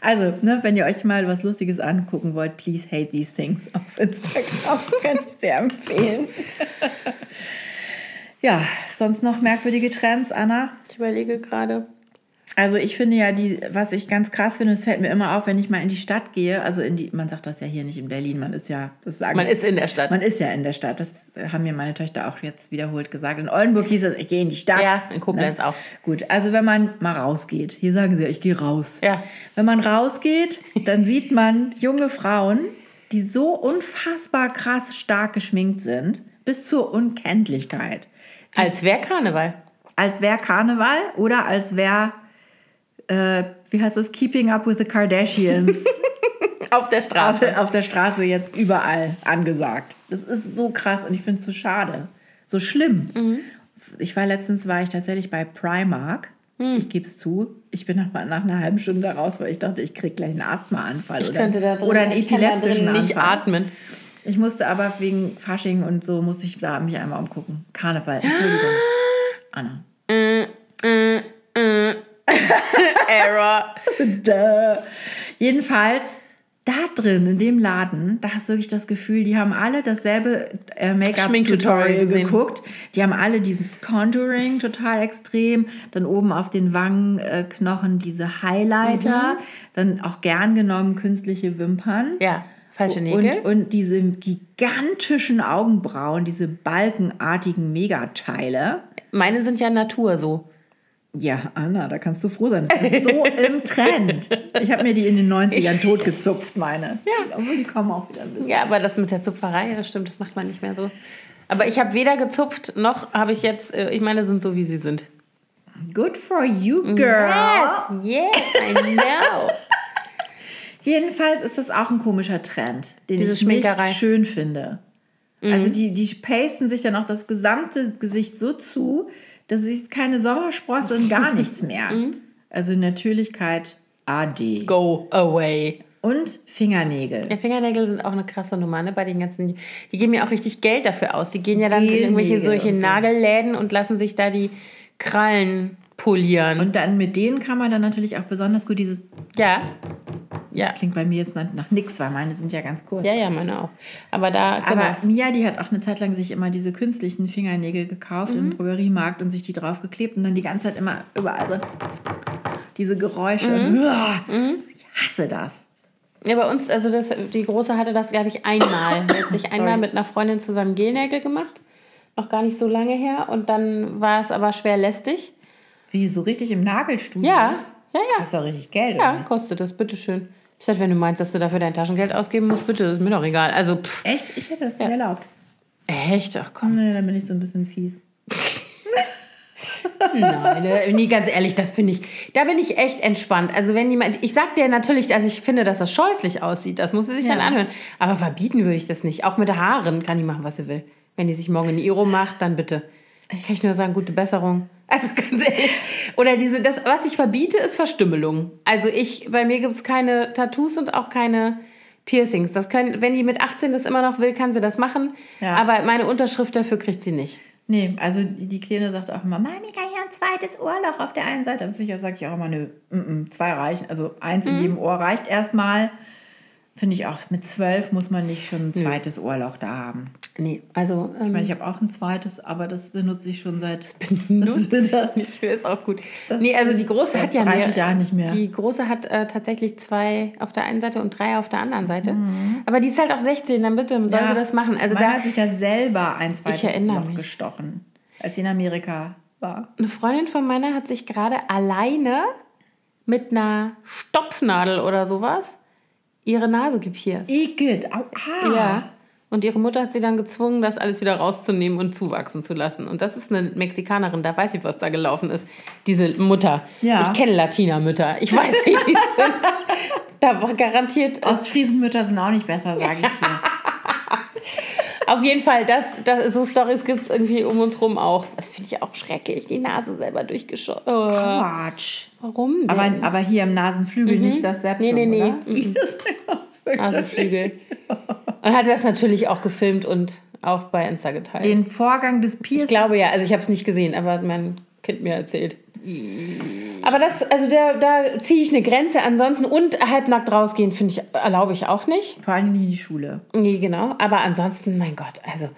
Speaker 2: Also, ne, wenn ihr euch mal was Lustiges angucken wollt, please hate these things auf Instagram. Kann ich sehr empfehlen. ja, sonst noch merkwürdige Trends, Anna?
Speaker 1: ich überlege gerade.
Speaker 2: Also ich finde ja, die, was ich ganz krass finde, es fällt mir immer auf, wenn ich mal in die Stadt gehe, also in die, man sagt das ja hier nicht in Berlin, man ist ja, das sagen
Speaker 1: Man ist in der Stadt.
Speaker 2: man ist ja in der Stadt, das haben mir meine Töchter auch jetzt wiederholt gesagt. In Oldenburg hieß es, ich gehe in die Stadt.
Speaker 1: Ja, in Koblenz auch.
Speaker 2: Gut, also wenn man mal rausgeht, hier sagen sie ja, ich gehe raus.
Speaker 1: Ja.
Speaker 2: Wenn man rausgeht, dann sieht man junge Frauen, die so unfassbar krass stark geschminkt sind, bis zur Unkenntlichkeit.
Speaker 1: Als wäre Karneval.
Speaker 2: Als wäre Karneval oder als wäre, äh, wie heißt das, Keeping Up with the Kardashians
Speaker 1: Auf der
Speaker 2: auf,
Speaker 1: Straße.
Speaker 2: auf der Straße jetzt überall angesagt. Das ist so krass und ich finde es so schade. So schlimm.
Speaker 1: Mhm.
Speaker 2: Ich war letztens, war ich tatsächlich bei Primark.
Speaker 1: Mhm.
Speaker 2: Ich gebe es zu. Ich bin nach, nach einer halben Stunde da raus, weil ich dachte, ich kriege gleich einen Asthmaanfall
Speaker 1: Ich
Speaker 2: oder,
Speaker 1: könnte da drin,
Speaker 2: oder einen
Speaker 1: ich kann da
Speaker 2: epileptischen
Speaker 1: drin nicht
Speaker 2: Anfall.
Speaker 1: atmen.
Speaker 2: Ich musste aber wegen Fasching und so, musste ich da mich einmal umgucken. Karneval, Entschuldigung. Anna.
Speaker 1: Error.
Speaker 2: Duh. Jedenfalls, da drin, in dem Laden, da hast du wirklich das Gefühl, die haben alle dasselbe äh, Make-up-Tutorial geguckt. Die haben alle dieses Contouring total extrem. Dann oben auf den Wangenknochen diese Highlighter. Dann auch gern genommen künstliche Wimpern.
Speaker 1: Ja, falsche Nägel.
Speaker 2: Und, und diese gigantischen Augenbrauen, diese balkenartigen Megateile.
Speaker 1: Meine sind ja Natur so.
Speaker 2: Ja, Anna, da kannst du froh sein. Das ist so im Trend. Ich habe mir die in den 90ern totgezupft, meine. Ja. Obwohl die kommen auch wieder ein bisschen.
Speaker 1: Ja, aber das mit der Zupferei, das stimmt, das macht man nicht mehr so. Aber ich habe weder gezupft, noch habe ich jetzt, äh, ich meine, sind so, wie sie sind.
Speaker 2: Good for you, girl.
Speaker 1: Yes, yes, I know.
Speaker 2: Jedenfalls ist das auch ein komischer Trend, den
Speaker 1: Diese
Speaker 2: ich
Speaker 1: Schminkerei.
Speaker 2: nicht schön finde. Also die, die pasten sich dann auch das gesamte Gesicht so zu, dass es keine Sommersprosse und gar nichts mehr. Also Natürlichkeit AD.
Speaker 1: Go away.
Speaker 2: Und Fingernägel.
Speaker 1: Ja, Fingernägel sind auch eine krasse Nummer, ne? Bei den ganzen. Die geben ja auch richtig Geld dafür aus. Die gehen ja dann in irgendwelche solche
Speaker 2: und so.
Speaker 1: Nagelläden und lassen sich da die Krallen polieren.
Speaker 2: Und dann mit denen kann man dann natürlich auch besonders gut dieses.
Speaker 1: ja. Ja.
Speaker 2: Klingt bei mir jetzt nach, nix, weil meine sind ja ganz kurz.
Speaker 1: Ja, ja, meine auch. Aber da, genau.
Speaker 2: Aber Mia, die hat auch eine Zeit lang sich immer diese künstlichen Fingernägel gekauft im Drogeriemarkt und sich die draufgeklebt und dann die ganze Zeit immer überall so diese Geräusche. Uah, Ich hasse das.
Speaker 1: Ja, bei uns, also das, die Große hatte das, glaube ich, einmal. Die hat sich einmal mit einer Freundin zusammen Gelnägel gemacht. Noch gar nicht so lange her. Und dann war es aber schwer lästig.
Speaker 2: Wie so richtig im Nagelstudio.
Speaker 1: Ja, ja,
Speaker 2: Das
Speaker 1: ja.
Speaker 2: kostet doch richtig Geld.
Speaker 1: Ja,
Speaker 2: oder?
Speaker 1: kostet das, bitteschön. Ich dachte, wenn du meinst, dass du dafür dein Taschengeld ausgeben musst, bitte, ist mir doch egal. Also, pff,
Speaker 2: Echt? Ich hätte das nicht erlaubt.
Speaker 1: echt? Ach komm.
Speaker 2: Nee, dann bin ich so ein bisschen fies.
Speaker 1: Nein, ne, nee, ganz ehrlich, das finde ich, da bin ich echt entspannt. Also wenn jemand, ich sag dir natürlich, also ich finde, dass das scheußlich aussieht, das muss sie sich
Speaker 2: Ja.
Speaker 1: dann anhören. Aber verbieten würde ich das nicht. Auch mit Haaren kann die machen, was sie will. Wenn die sich morgen in Iro macht, dann bitte. Kann ich nur sagen, gute Besserung. Also ganz ehrlich. Oder diese, das, was ich verbiete, ist Verstümmelung. Also ich, bei mir gibt es keine Tattoos und auch keine Piercings. Das können, wenn die mit 18 das immer noch will, kann sie das machen.
Speaker 2: Ja.
Speaker 1: Aber meine Unterschrift dafür kriegt sie nicht.
Speaker 2: Nee, also die, die Kleine sagt auch immer, Mami, kann ich ein zweites Ohrloch auf der einen Seite? Aber sicher sage ich auch immer, nö, mm, mm, zwei reichen. Also eins
Speaker 1: Mhm.
Speaker 2: in jedem Ohr reicht erstmal. Finde ich auch, mit zwölf muss man nicht schon ein zweites Ohrloch da haben.
Speaker 1: Nee, also ähm,
Speaker 2: Ich meine, ich habe auch ein zweites, aber das benutze ich schon seit
Speaker 1: benutze
Speaker 2: das-
Speaker 1: ich nicht mehr, ist auch gut.
Speaker 2: Das
Speaker 1: nee, also die große hat ja
Speaker 2: 30
Speaker 1: mehr.
Speaker 2: Jahren nicht mehr.
Speaker 1: Die große hat äh, tatsächlich zwei auf der einen Seite und drei auf der anderen Seite.
Speaker 2: Mhm.
Speaker 1: Aber die ist halt auch 16, dann bitte soll
Speaker 2: Ja,
Speaker 1: sie das machen. Also da
Speaker 2: hat sich ja selber ein zweites Loch
Speaker 1: mich.
Speaker 2: gestochen, als sie in Amerika war.
Speaker 1: eine Freundin von meiner hat sich gerade alleine mit einer Stopfnadel oder sowas ihre Nase gepierst.
Speaker 2: Igitt, au, ah.
Speaker 1: Ja. Und ihre Mutter hat sie dann gezwungen, das alles wieder rauszunehmen und zuwachsen zu lassen. Und das ist eine Mexikanerin, da weiß ich, was da gelaufen ist. Diese Mutter.
Speaker 2: Ja.
Speaker 1: Ich kenne Latina-Mütter. Ich weiß, wie die sind. Da war garantiert.
Speaker 2: Ostfriesenmütter sind auch nicht besser, sage ich dir.
Speaker 1: Auf jeden Fall, das, das, so Stories gibt es irgendwie um uns rum auch. Das finde ich auch schrecklich. Die Nase selber durchgeschossen. Oh,
Speaker 2: Quatsch.
Speaker 1: warum denn?
Speaker 2: Aber, aber hier im Nasenflügel nicht das Septum,
Speaker 1: nee, nee, nee. Mhm. Nasenflügel. Und hatte das natürlich auch gefilmt und auch bei Insta geteilt.
Speaker 2: Den Vorgang des
Speaker 1: Ich
Speaker 2: Piercings.
Speaker 1: glaube ja, also ich habe es nicht gesehen, aber hat mein Kind mir erzählt. Aber das, also da, da ziehe ich eine Grenze. Ansonsten und halbnackt rausgehen, finde ich, erlaube ich auch nicht.
Speaker 2: Vor allem nicht in die Schule.
Speaker 1: Nee, genau. Aber ansonsten, mein Gott, also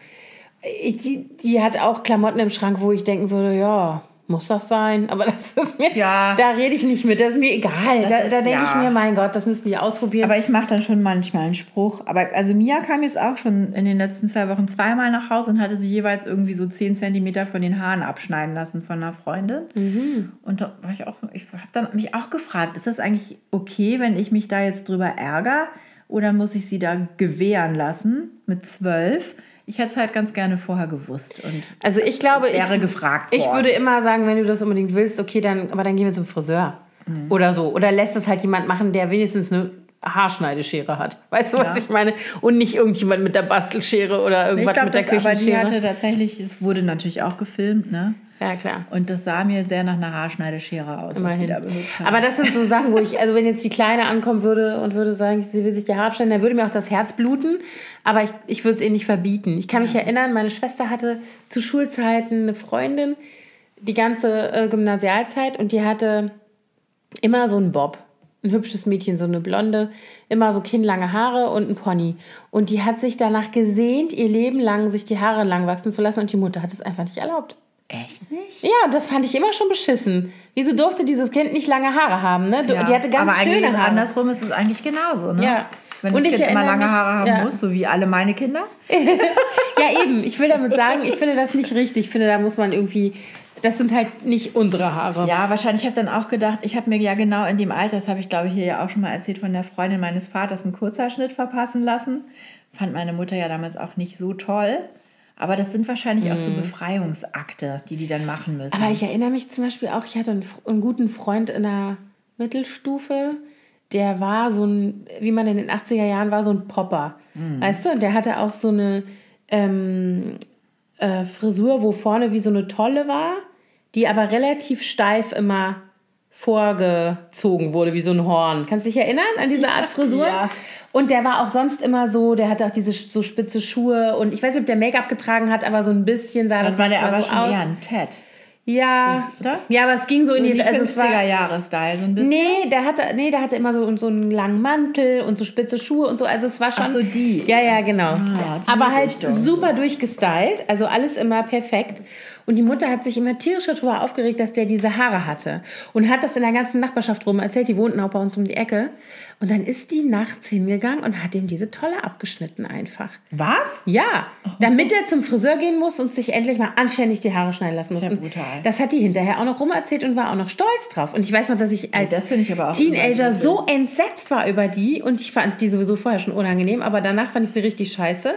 Speaker 1: ich, die, die hat auch Klamotten im Schrank, wo ich denken würde, ja, muss das sein? Aber das ist mir,
Speaker 2: Ja.
Speaker 1: da rede ich nicht mit, das ist mir egal.
Speaker 2: Das
Speaker 1: Da, da denke ich
Speaker 2: ja.
Speaker 1: mir, mein Gott, das müssen die ausprobieren.
Speaker 2: Aber ich mache dann schon manchmal einen Spruch. Aber also Mia kam jetzt auch schon in den letzten zwei Wochen zweimal nach Hause und hatte sie jeweils irgendwie so 10 Zentimeter von den Haaren abschneiden lassen von einer Freundin.
Speaker 1: Mhm.
Speaker 2: Und da war ich auch, ich habe dann mich auch gefragt, ist das eigentlich okay, wenn ich mich da jetzt drüber ärgere? Oder muss ich sie da gewähren lassen mit zwölf? Ich hätte es halt ganz gerne vorher gewusst. Und
Speaker 1: Also ich glaube,
Speaker 2: Wäre
Speaker 1: ich,
Speaker 2: gefragt
Speaker 1: Ich
Speaker 2: worden.
Speaker 1: würde immer sagen, wenn du das unbedingt willst, okay, dann, aber dann gehen wir zum Friseur
Speaker 2: Mhm.
Speaker 1: oder so. Oder lässt es halt jemand machen, der wenigstens eine Haarschneideschere hat. Weißt du, was
Speaker 2: Ja.
Speaker 1: ich meine? Und nicht irgendjemand mit der Bastelschere oder
Speaker 2: ich
Speaker 1: irgendwas
Speaker 2: glaube,
Speaker 1: mit der
Speaker 2: das aber die
Speaker 1: Küchenschere.
Speaker 2: hatte tatsächlich, es wurde natürlich auch gefilmt, ne?
Speaker 1: Ja, klar.
Speaker 2: Und das sah mir sehr nach einer Haarschneideschere aus, was sie
Speaker 1: Immerhin.
Speaker 2: da.
Speaker 1: Aber das sind so Sachen, wo ich, also wenn jetzt die Kleine ankommen würde und würde sagen, sie will sich die Haare abschneiden, dann würde mir auch das Herz bluten. Aber ich, ich würde es ihr nicht verbieten. Ich kann mich erinnern, meine Schwester hatte zu Schulzeiten eine Freundin, die ganze äh, Gymnasialzeit, und die hatte immer so einen Bob. Ein hübsches Mädchen, so eine Blonde, immer so kinnlange Haare und ein Pony. Und die hat sich danach gesehnt, ihr Leben lang sich die Haare lang wachsen zu lassen und die Mutter hat es einfach nicht erlaubt.
Speaker 2: Echt nicht?
Speaker 1: Ja, das fand ich immer schon beschissen. Wieso durfte dieses Kind nicht lange Haare haben? Ne? Du-
Speaker 2: Ja,
Speaker 1: Die hatte ganz
Speaker 2: aber
Speaker 1: schöne Haare.
Speaker 2: andersrum ist es eigentlich genauso, ne?
Speaker 1: Ja.
Speaker 2: Wenn
Speaker 1: Und
Speaker 2: das
Speaker 1: ich
Speaker 2: Kind immer lange
Speaker 1: mich-
Speaker 2: Haare haben
Speaker 1: ja.
Speaker 2: muss, so wie alle meine Kinder.
Speaker 1: Ja, eben. Ich will damit sagen, ich finde das nicht richtig. Ich finde, da muss man irgendwie. Das sind halt nicht unsere Haare.
Speaker 2: Ja, wahrscheinlich. Ich habe dann auch gedacht, ich habe mir ja genau in dem Alter, das habe ich glaube ich hier ja auch schon mal erzählt, von der Freundin meines Vaters einen Kurzhaarschnitt verpassen lassen. Fand meine Mutter ja damals auch nicht so toll. Aber das sind wahrscheinlich auch so Befreiungsakte, die die dann machen müssen.
Speaker 1: Mhm. Aber ich erinnere mich zum Beispiel auch, ich hatte einen, einen guten Freund in der Mittelstufe, der war so ein, wie man in den 80er Jahren war, so ein Popper. Weißt du, der hatte auch so eine ähm, äh, Frisur, wo vorne wie so eine Tolle war, die aber relativ steif immer vorgezogen wurde, wie so ein Horn. Kannst du dich erinnern an diese Art Frisur?
Speaker 2: Ja.
Speaker 1: Und der war auch sonst immer so, der hatte auch diese so spitze Schuhe und ich weiß nicht, ob der Make-up getragen hat, aber so ein bisschen sah
Speaker 2: Das war der aber
Speaker 1: so
Speaker 2: schon
Speaker 1: aus.
Speaker 2: eher ein Ted.
Speaker 1: Ja,
Speaker 2: So, oder?
Speaker 1: ja, aber es ging so,
Speaker 2: So
Speaker 1: in die, also es war,
Speaker 2: 50er-Jahre-Style, so ein bisschen.
Speaker 1: Nee, der hatte, nee, der hatte immer so, so einen langen Mantel und so spitze Schuhe und so. Also es war schon.
Speaker 2: Ach so, die.
Speaker 1: Ja, ja, genau.
Speaker 2: Ah,
Speaker 1: Aber halt
Speaker 2: Richtung.
Speaker 1: super durchgestylt. Also alles immer perfekt. Und die Mutter hat sich immer tierisch darüber aufgeregt, dass der diese Haare hatte. Und hat das in der ganzen Nachbarschaft rum erzählt. Die wohnten auch bei uns um die Ecke. Und dann ist die nachts hingegangen und hat ihm diese Tolle abgeschnitten einfach.
Speaker 2: Was?
Speaker 1: Ja, damit er zum Friseur gehen muss und sich endlich mal anständig die Haare schneiden lassen muss.
Speaker 2: ja
Speaker 1: Und
Speaker 2: brutal.
Speaker 1: Das hat die hinterher auch noch rumerzählt und war auch noch stolz drauf. Und ich weiß noch, dass ich als
Speaker 2: das finde ich
Speaker 1: Teenager so entsetzt war über die und ich fand die sowieso vorher schon unangenehm, aber danach fand ich sie richtig scheiße.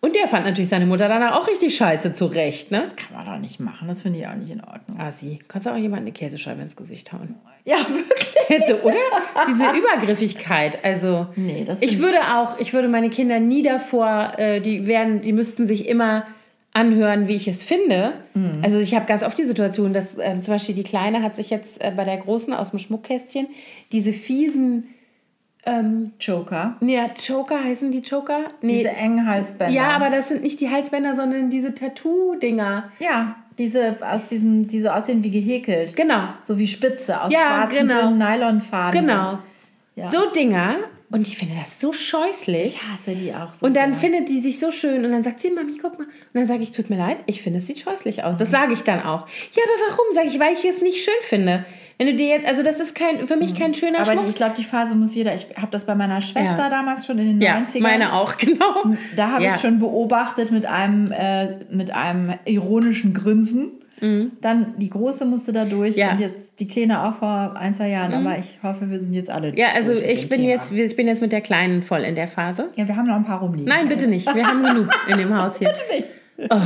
Speaker 1: Und der fand natürlich seine Mutter danach auch richtig scheiße, zu Recht, ne?
Speaker 2: Kann man doch nicht machen, das finde ich auch nicht in Ordnung.
Speaker 1: Assi. Kannst du auch jemanden eine Käsescheibe ins Gesicht hauen?
Speaker 2: Ja, wirklich.
Speaker 1: So, oder? Diese Übergriffigkeit. Also,
Speaker 2: Nee, das
Speaker 1: ich würde auch, ich würde meine Kinder nie davor, äh, die werden, die müssten sich immer anhören, wie ich es finde.
Speaker 2: Mhm.
Speaker 1: Also ich habe ganz oft die Situation, dass ähm, zum Beispiel die Kleine hat sich jetzt äh, bei der Großen aus dem Schmuckkästchen diese fiesen,
Speaker 2: Joker.
Speaker 1: nee, Choker, heißen die Choker? Nee,
Speaker 2: Diese engen Halsbänder.
Speaker 1: ja, aber das sind nicht die Halsbänder, sondern diese Tattoo-Dinger.
Speaker 2: Ja, diese aus diesen, diese aussehen wie gehäkelt.
Speaker 1: Genau.
Speaker 2: So wie Spitze aus
Speaker 1: Ja,
Speaker 2: schwarzen
Speaker 1: genau.
Speaker 2: Nylonfaden.
Speaker 1: Genau.
Speaker 2: So. Ja.
Speaker 1: So Dinger. Und ich finde das so scheußlich.
Speaker 2: Ich hasse die auch so.
Speaker 1: Und dann
Speaker 2: sehr.
Speaker 1: findet die sich so schön und dann sagt sie, Mami, guck mal. Und dann sage ich, tut mir leid, ich finde, es sieht scheußlich aus. Das sage ich dann auch. Ja, aber warum? Sage ich, weil ich es nicht schön finde. Wenn du dir jetzt, also das ist kein, für mich kein schöner
Speaker 2: Aber
Speaker 1: Schmuck.
Speaker 2: ich glaube, die Phase muss jeder. Ich habe das bei meiner Schwester
Speaker 1: Ja.
Speaker 2: damals schon in den
Speaker 1: ja,
Speaker 2: 90ern.
Speaker 1: meine auch, genau.
Speaker 2: Da habe
Speaker 1: Ja.
Speaker 2: ich es schon beobachtet mit einem, äh, mit einem ironischen Grinsen. Dann die Große musste da durch
Speaker 1: Mhm. Ja. Mhm.
Speaker 2: und jetzt die Kleine auch vor ein, zwei Jahren. Aber ich hoffe, wir sind jetzt alle
Speaker 1: Ja, also ich bin
Speaker 2: Thema.
Speaker 1: jetzt, ich bin jetzt mit der Kleinen voll in der Phase.
Speaker 2: Ja, wir haben noch ein paar rumliegen.
Speaker 1: Nein, bitte nicht. Wir haben genug in dem Haus hier. Oh.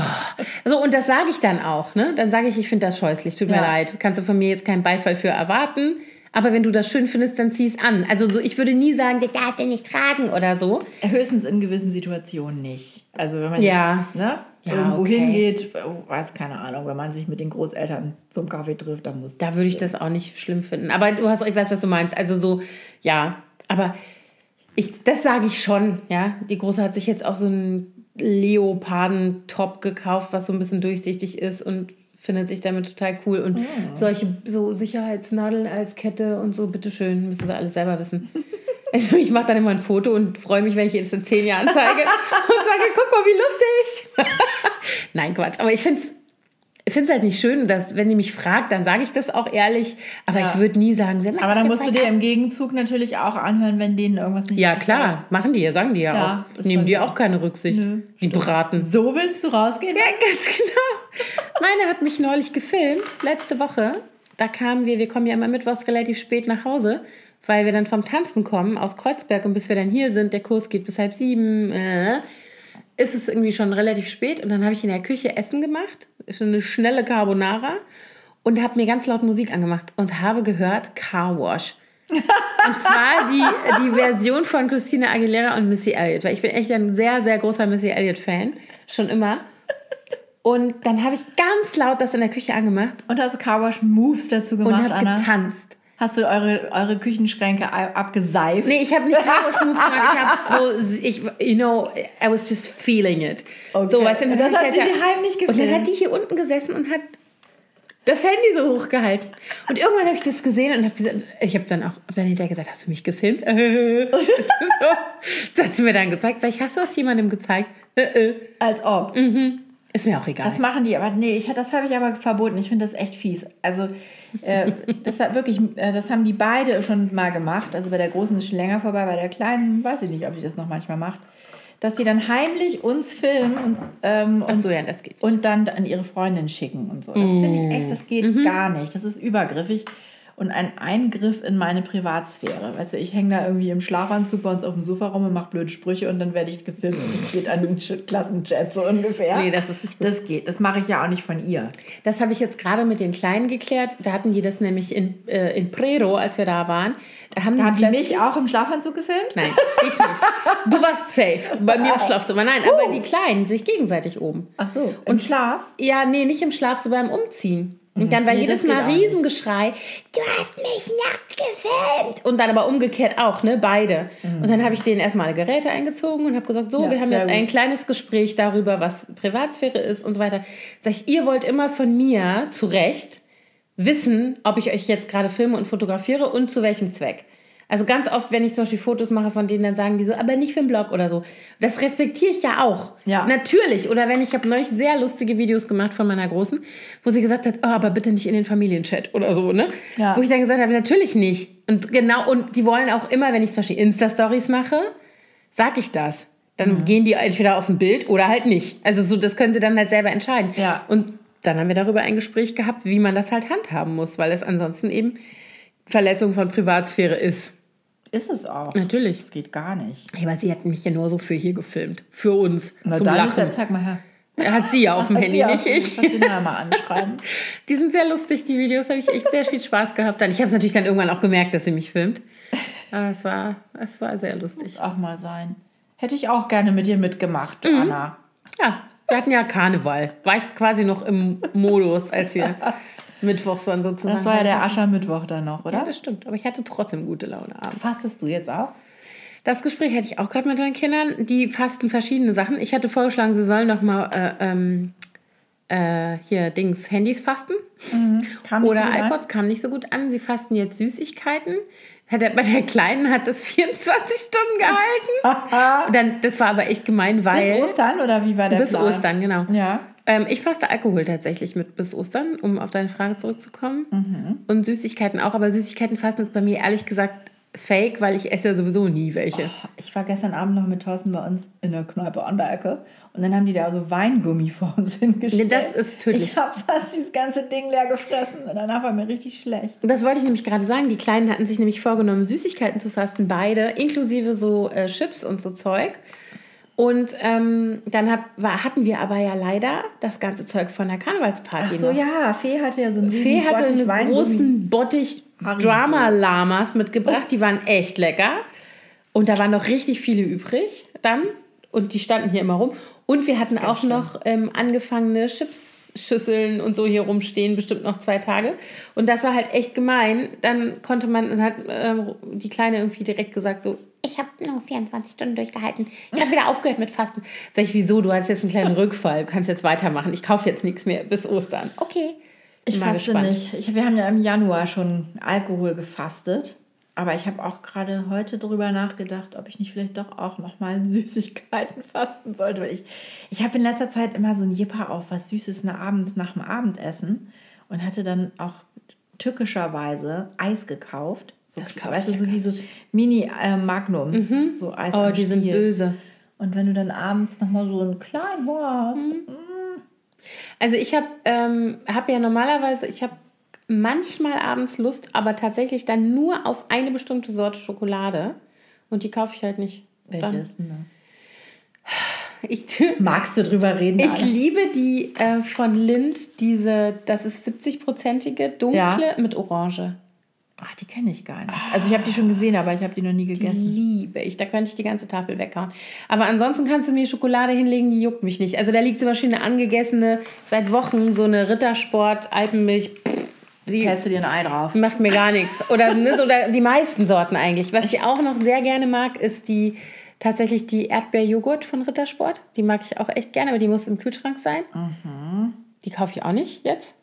Speaker 1: So, und das sage ich dann auch, ne? Dann sage ich, ich finde das scheußlich, tut mir
Speaker 2: Ja.
Speaker 1: leid. Kannst du von mir jetzt keinen Beifall für erwarten. Aber wenn du das schön findest, dann zieh es an. Also so, ich würde nie sagen, das darfst du nicht tragen oder so.
Speaker 2: Höchstens in gewissen Situationen nicht. Also wenn man
Speaker 1: Ja.
Speaker 2: jetzt, ne,
Speaker 1: Ja,
Speaker 2: irgendwo
Speaker 1: okay.
Speaker 2: hingeht, weiß keine Ahnung, wenn man sich mit den Großeltern zum Kaffee trifft, dann muss
Speaker 1: Da würde ich das auch nicht schlimm finden. Aber du hast, ich weiß, was du meinst. Also so, ja. Aber ich, das sage ich schon, ja. Die Große hat sich jetzt auch so einen Leoparden-Top gekauft, was so ein bisschen durchsichtig ist und findet sich damit total cool. Und solche so Sicherheitsnadeln als Kette und so, bitteschön, müssen sie alles selber wissen. Also ich mache dann immer ein Foto und freue mich, wenn ich es in zehn Jahren zeige und sage, guck mal, wie lustig. Nein, Quatsch. Aber ich finde es ich finde es halt nicht schön, dass, wenn die mich fragt, dann sage ich das auch ehrlich. Aber
Speaker 2: Ja.
Speaker 1: ich würde nie sagen,
Speaker 2: Aber dann musst du dir im Gegenzug natürlich auch anhören, wenn denen irgendwas nicht
Speaker 1: Ja, klar, machen die ja, sagen die ja,
Speaker 2: Ja,
Speaker 1: auch. Nehmen die auch keine Rücksicht.
Speaker 2: Nö,
Speaker 1: die braten.
Speaker 2: So willst du rausgehen?
Speaker 1: Ja, ganz genau. Meine hat mich neulich gefilmt, letzte Woche. Da kamen wir, wir kommen ja immer mittwochs relativ spät nach Hause, weil wir dann vom Tanzen kommen aus Kreuzberg und bis wir dann hier sind, der Kurs geht bis halb sieben, äh, ist es irgendwie schon relativ spät und dann habe ich in der Küche Essen gemacht, schon eine schnelle Carbonara und habe mir ganz laut Musik angemacht und habe gehört Car Wash. Und zwar die, die Version von Christina Aguilera und Missy Elliott, weil ich bin echt ein sehr, sehr großer Missy Elliott-Fan, schon immer. Und dann habe ich ganz laut das in der Küche angemacht
Speaker 2: Und hast du Carwash Moves dazu
Speaker 1: und
Speaker 2: gemacht,
Speaker 1: habe
Speaker 2: Anna?
Speaker 1: getanzt.
Speaker 2: Hast du eure, eure Küchenschränke abgeseift?
Speaker 1: Nee, ich habe nicht Moves gemacht, ich habe so, ich, you know, I was just feeling it.
Speaker 2: Okay.
Speaker 1: So, weißt du,
Speaker 2: Und das hat
Speaker 1: ich
Speaker 2: sie
Speaker 1: halt
Speaker 2: dir heimlich
Speaker 1: Und dann
Speaker 2: gefilmt?
Speaker 1: hat die hier unten gesessen und hat das Handy so hochgehalten. Und irgendwann habe ich das gesehen und habe gesagt, ich habe dann auch dann hinterher gesagt, hast du mich gefilmt? Äh. Das hat sie mir dann gezeigt. Sag ich, hast du das jemandem gezeigt? Äh, äh.
Speaker 2: Als ob.
Speaker 1: Ist mir auch egal.
Speaker 2: Das machen die, aber nee, ich, das habe ich aber verboten. Ich finde das echt fies. Also, äh, das hat wirklich, äh, das haben die beide schon mal gemacht. Also bei der Großen ist schon länger vorbei, bei der Kleinen weiß ich nicht, ob die das noch manchmal macht. Dass die dann heimlich uns filmen und, ähm, und,
Speaker 1: so, ja,
Speaker 2: und dann an ihre Freundin schicken und so. Das finde ich echt, das geht
Speaker 1: Mhm.
Speaker 2: gar nicht. Das ist übergriffig und ein Eingriff in meine Privatsphäre. Weißt du, ich hänge da irgendwie im Schlafanzug bei uns auf dem Sofa rum und mache blöde Sprüche und dann werde ich gefilmt und es geht an den Klassenchat so ungefähr.
Speaker 1: Nee, das ist nicht gut.
Speaker 2: Das geht. Das mache ich ja auch nicht von ihr.
Speaker 1: Das habe ich jetzt gerade mit den Kleinen geklärt. Da hatten die das nämlich in, äh, in Prero, als wir da waren. Da haben,
Speaker 2: Haben die mich auch im Schlafanzug gefilmt?
Speaker 1: Nein, ich nicht. Du warst safe bei mir im Schlafzimmer. Nein, aber die Kleinen sich gegenseitig oben.
Speaker 2: Ach so, im
Speaker 1: Und
Speaker 2: Schlaf?
Speaker 1: Ja, nee, nicht im Schlaf, so beim Umziehen. Und dann war
Speaker 2: Nee,
Speaker 1: jedes Mal. Riesengeschrei, du hast mich nackt gefilmt. Und dann aber umgekehrt auch, ne, beide. Und dann habe ich denen erstmal alle Geräte eingezogen und habe gesagt, so,
Speaker 2: Mhm. Ja,
Speaker 1: wir haben jetzt
Speaker 2: gut.
Speaker 1: ein kleines Gespräch darüber, was Privatsphäre ist und so weiter. Sag ich, ihr wollt immer von mir, zu Recht, wissen, ob ich euch jetzt gerade filme und fotografiere und zu welchem Zweck. Also ganz oft, wenn ich zum Beispiel Fotos mache von denen, dann sagen die so, aber nicht für den Blog oder so. Das respektiere ich ja auch.
Speaker 2: Ja.
Speaker 1: Natürlich. Oder wenn ich habe neulich sehr lustige Videos gemacht von meiner Großen, wo sie gesagt hat, oh, aber bitte nicht in den Familienchat oder so, ne?
Speaker 2: Ja.
Speaker 1: Wo ich dann gesagt habe, natürlich nicht. Und genau, und die wollen auch immer, wenn ich zum Beispiel Insta-Stories mache, sag ich das. Dann
Speaker 2: Mhm.
Speaker 1: gehen die entweder aus dem Bild oder halt nicht. Also so, das können sie dann halt selber entscheiden.
Speaker 2: Ja.
Speaker 1: Und dann haben wir darüber ein Gespräch gehabt, wie man das halt handhaben muss, weil es ansonsten eben Verletzung von Privatsphäre ist.
Speaker 2: Ist es auch.
Speaker 1: Natürlich.
Speaker 2: Das geht gar nicht.
Speaker 1: Ja, aber sie hat mich ja nur so für hier gefilmt. Für uns.
Speaker 2: Na
Speaker 1: zum
Speaker 2: dann ist ja,
Speaker 1: Lachen.
Speaker 2: zeig mal her.
Speaker 1: Hat sie ja auf dem Handy, nicht ich.
Speaker 2: Kannst du mal anschreiben.
Speaker 1: Die sind sehr lustig, die Videos. Habe ich echt sehr viel Spaß gehabt. Dann. Ich habe es natürlich dann irgendwann auch gemerkt, dass sie mich filmt. Aber es war, es war sehr lustig.
Speaker 2: Muss auch mal sein. Hätte ich auch gerne mit dir mitgemacht,
Speaker 1: Mhm.
Speaker 2: Anna.
Speaker 1: Ja, wir hatten ja Karneval. War ich quasi noch im Modus, als wir mittwochs dann sozusagen.
Speaker 2: Das war ja der Aschermittwoch dann noch, oder?
Speaker 1: Ja, das stimmt. Aber ich hatte trotzdem gute Laune abends.
Speaker 2: Fastest du jetzt auch?
Speaker 1: Das Gespräch hatte ich auch gerade mit meinen Kindern. Die fasten verschiedene Sachen. Ich hatte vorgeschlagen, sie sollen noch mal äh, ähm, äh, hier Dings Handys fasten.
Speaker 2: Kam nicht
Speaker 1: Oder
Speaker 2: so gut an?
Speaker 1: iPods kam nicht so gut an. Sie fasten jetzt Süßigkeiten. Hat er, bei der Kleinen hat das 24 Stunden gehalten. Dann, das war aber echt gemein, weil.
Speaker 2: Bis Ostern oder wie war der
Speaker 1: Bis
Speaker 2: Plan?
Speaker 1: Ostern, genau.
Speaker 2: Ja.
Speaker 1: Ähm, ich faste Alkohol tatsächlich mit bis Ostern, um auf deine Frage zurückzukommen.
Speaker 2: Mhm.
Speaker 1: Und Süßigkeiten auch. Aber Süßigkeiten fasten ist bei mir ehrlich gesagt fake, weil ich esse ja sowieso nie welche.
Speaker 2: Ich war gestern Abend noch mit Thorsten bei uns in der Kneipe an der Ecke und dann haben die da so Weingummi vor uns hingestellt.
Speaker 1: Nee, das ist tödlich.
Speaker 2: Ich habe fast dieses ganze Ding leer gefressen und danach war mir richtig schlecht.
Speaker 1: Das wollte ich nämlich gerade sagen. Die Kleinen hatten sich nämlich vorgenommen, Süßigkeiten zu fasten, beide, inklusive so äh, Chips und so Zeug. Und ähm, dann hab, war, hatten wir aber ja leider das ganze Zeug von der Karnevalsparty
Speaker 2: Ach so,
Speaker 1: noch.
Speaker 2: ja, Fee hatte ja so einen
Speaker 1: Fee hatte
Speaker 2: Bottich
Speaker 1: einen
Speaker 2: Weingummi.
Speaker 1: großen Bottich. Drama-Lamas mitgebracht. Die waren echt lecker. Und da waren noch richtig viele übrig dann. Und die standen hier immer rum. Und wir hatten auch noch ähm, angefangene Chips-Schüsseln und so hier rumstehen, bestimmt noch zwei Tage. Und das war halt echt gemein. Dann konnte man, dann hat ähm, die Kleine irgendwie direkt gesagt, so, ich habe nur 24 Stunden durchgehalten. Ich habe wieder aufgehört mit Fasten. Sag ich, wieso? Du hast jetzt einen kleinen Rückfall. Du kannst jetzt weitermachen. Ich kaufe jetzt nichts mehr bis Ostern. Okay.
Speaker 2: Ich
Speaker 1: Mal
Speaker 2: faste
Speaker 1: gespannt.
Speaker 2: nicht. Ich, wir haben ja im Januar schon Alkohol gefastet. Aber ich habe auch gerade heute drüber nachgedacht, ob ich nicht vielleicht doch auch nochmal Süßigkeiten fasten sollte. Weil ich, ich habe in letzter Zeit immer so ein Jipper auf was Süßes nach abends, nach dem Abendessen und hatte dann auch tückischerweise Eis gekauft. So,
Speaker 1: Das kauf
Speaker 2: weißt du, so wie so Mini-Magnums, so Eis
Speaker 1: Oh, die sind böse.
Speaker 2: Und wenn du dann abends nochmal so einen kleinen hast,
Speaker 1: Also ich habe ähm, hab ja normalerweise, ich habe manchmal abends Lust, aber tatsächlich dann nur auf eine bestimmte Sorte Schokolade. Und die kaufe ich halt nicht.
Speaker 2: welche
Speaker 1: Dann,
Speaker 2: ist denn das?
Speaker 1: ich,
Speaker 2: Magst du drüber reden?
Speaker 1: ich
Speaker 2: Anna?
Speaker 1: liebe die äh, von Lind, diese, das ist 70-prozentige, dunkle
Speaker 2: Ja.
Speaker 1: mit Orange.
Speaker 2: Ach, die kenne ich gar nicht. Also ich habe die schon gesehen, aber ich habe die noch nie
Speaker 1: Die
Speaker 2: gegessen.
Speaker 1: liebe ich. Da könnte ich die ganze Tafel weghauen. Aber ansonsten kannst du mir Schokolade hinlegen, die juckt mich nicht. Also da liegt zum Beispiel eine angegessene, seit Wochen so eine Rittersport, Alpenmilch. pff, Die
Speaker 2: Hältst du dir ein Ei drauf?
Speaker 1: macht mir gar nichts. Oder, ne, so, oder die meisten Sorten eigentlich. Was ich auch noch sehr gerne mag, ist die tatsächlich die Erdbeerjoghurt von Rittersport. Die mag ich auch echt gerne, aber die muss im Kühlschrank sein.
Speaker 2: Mhm.
Speaker 1: Die kaufe ich auch nicht jetzt.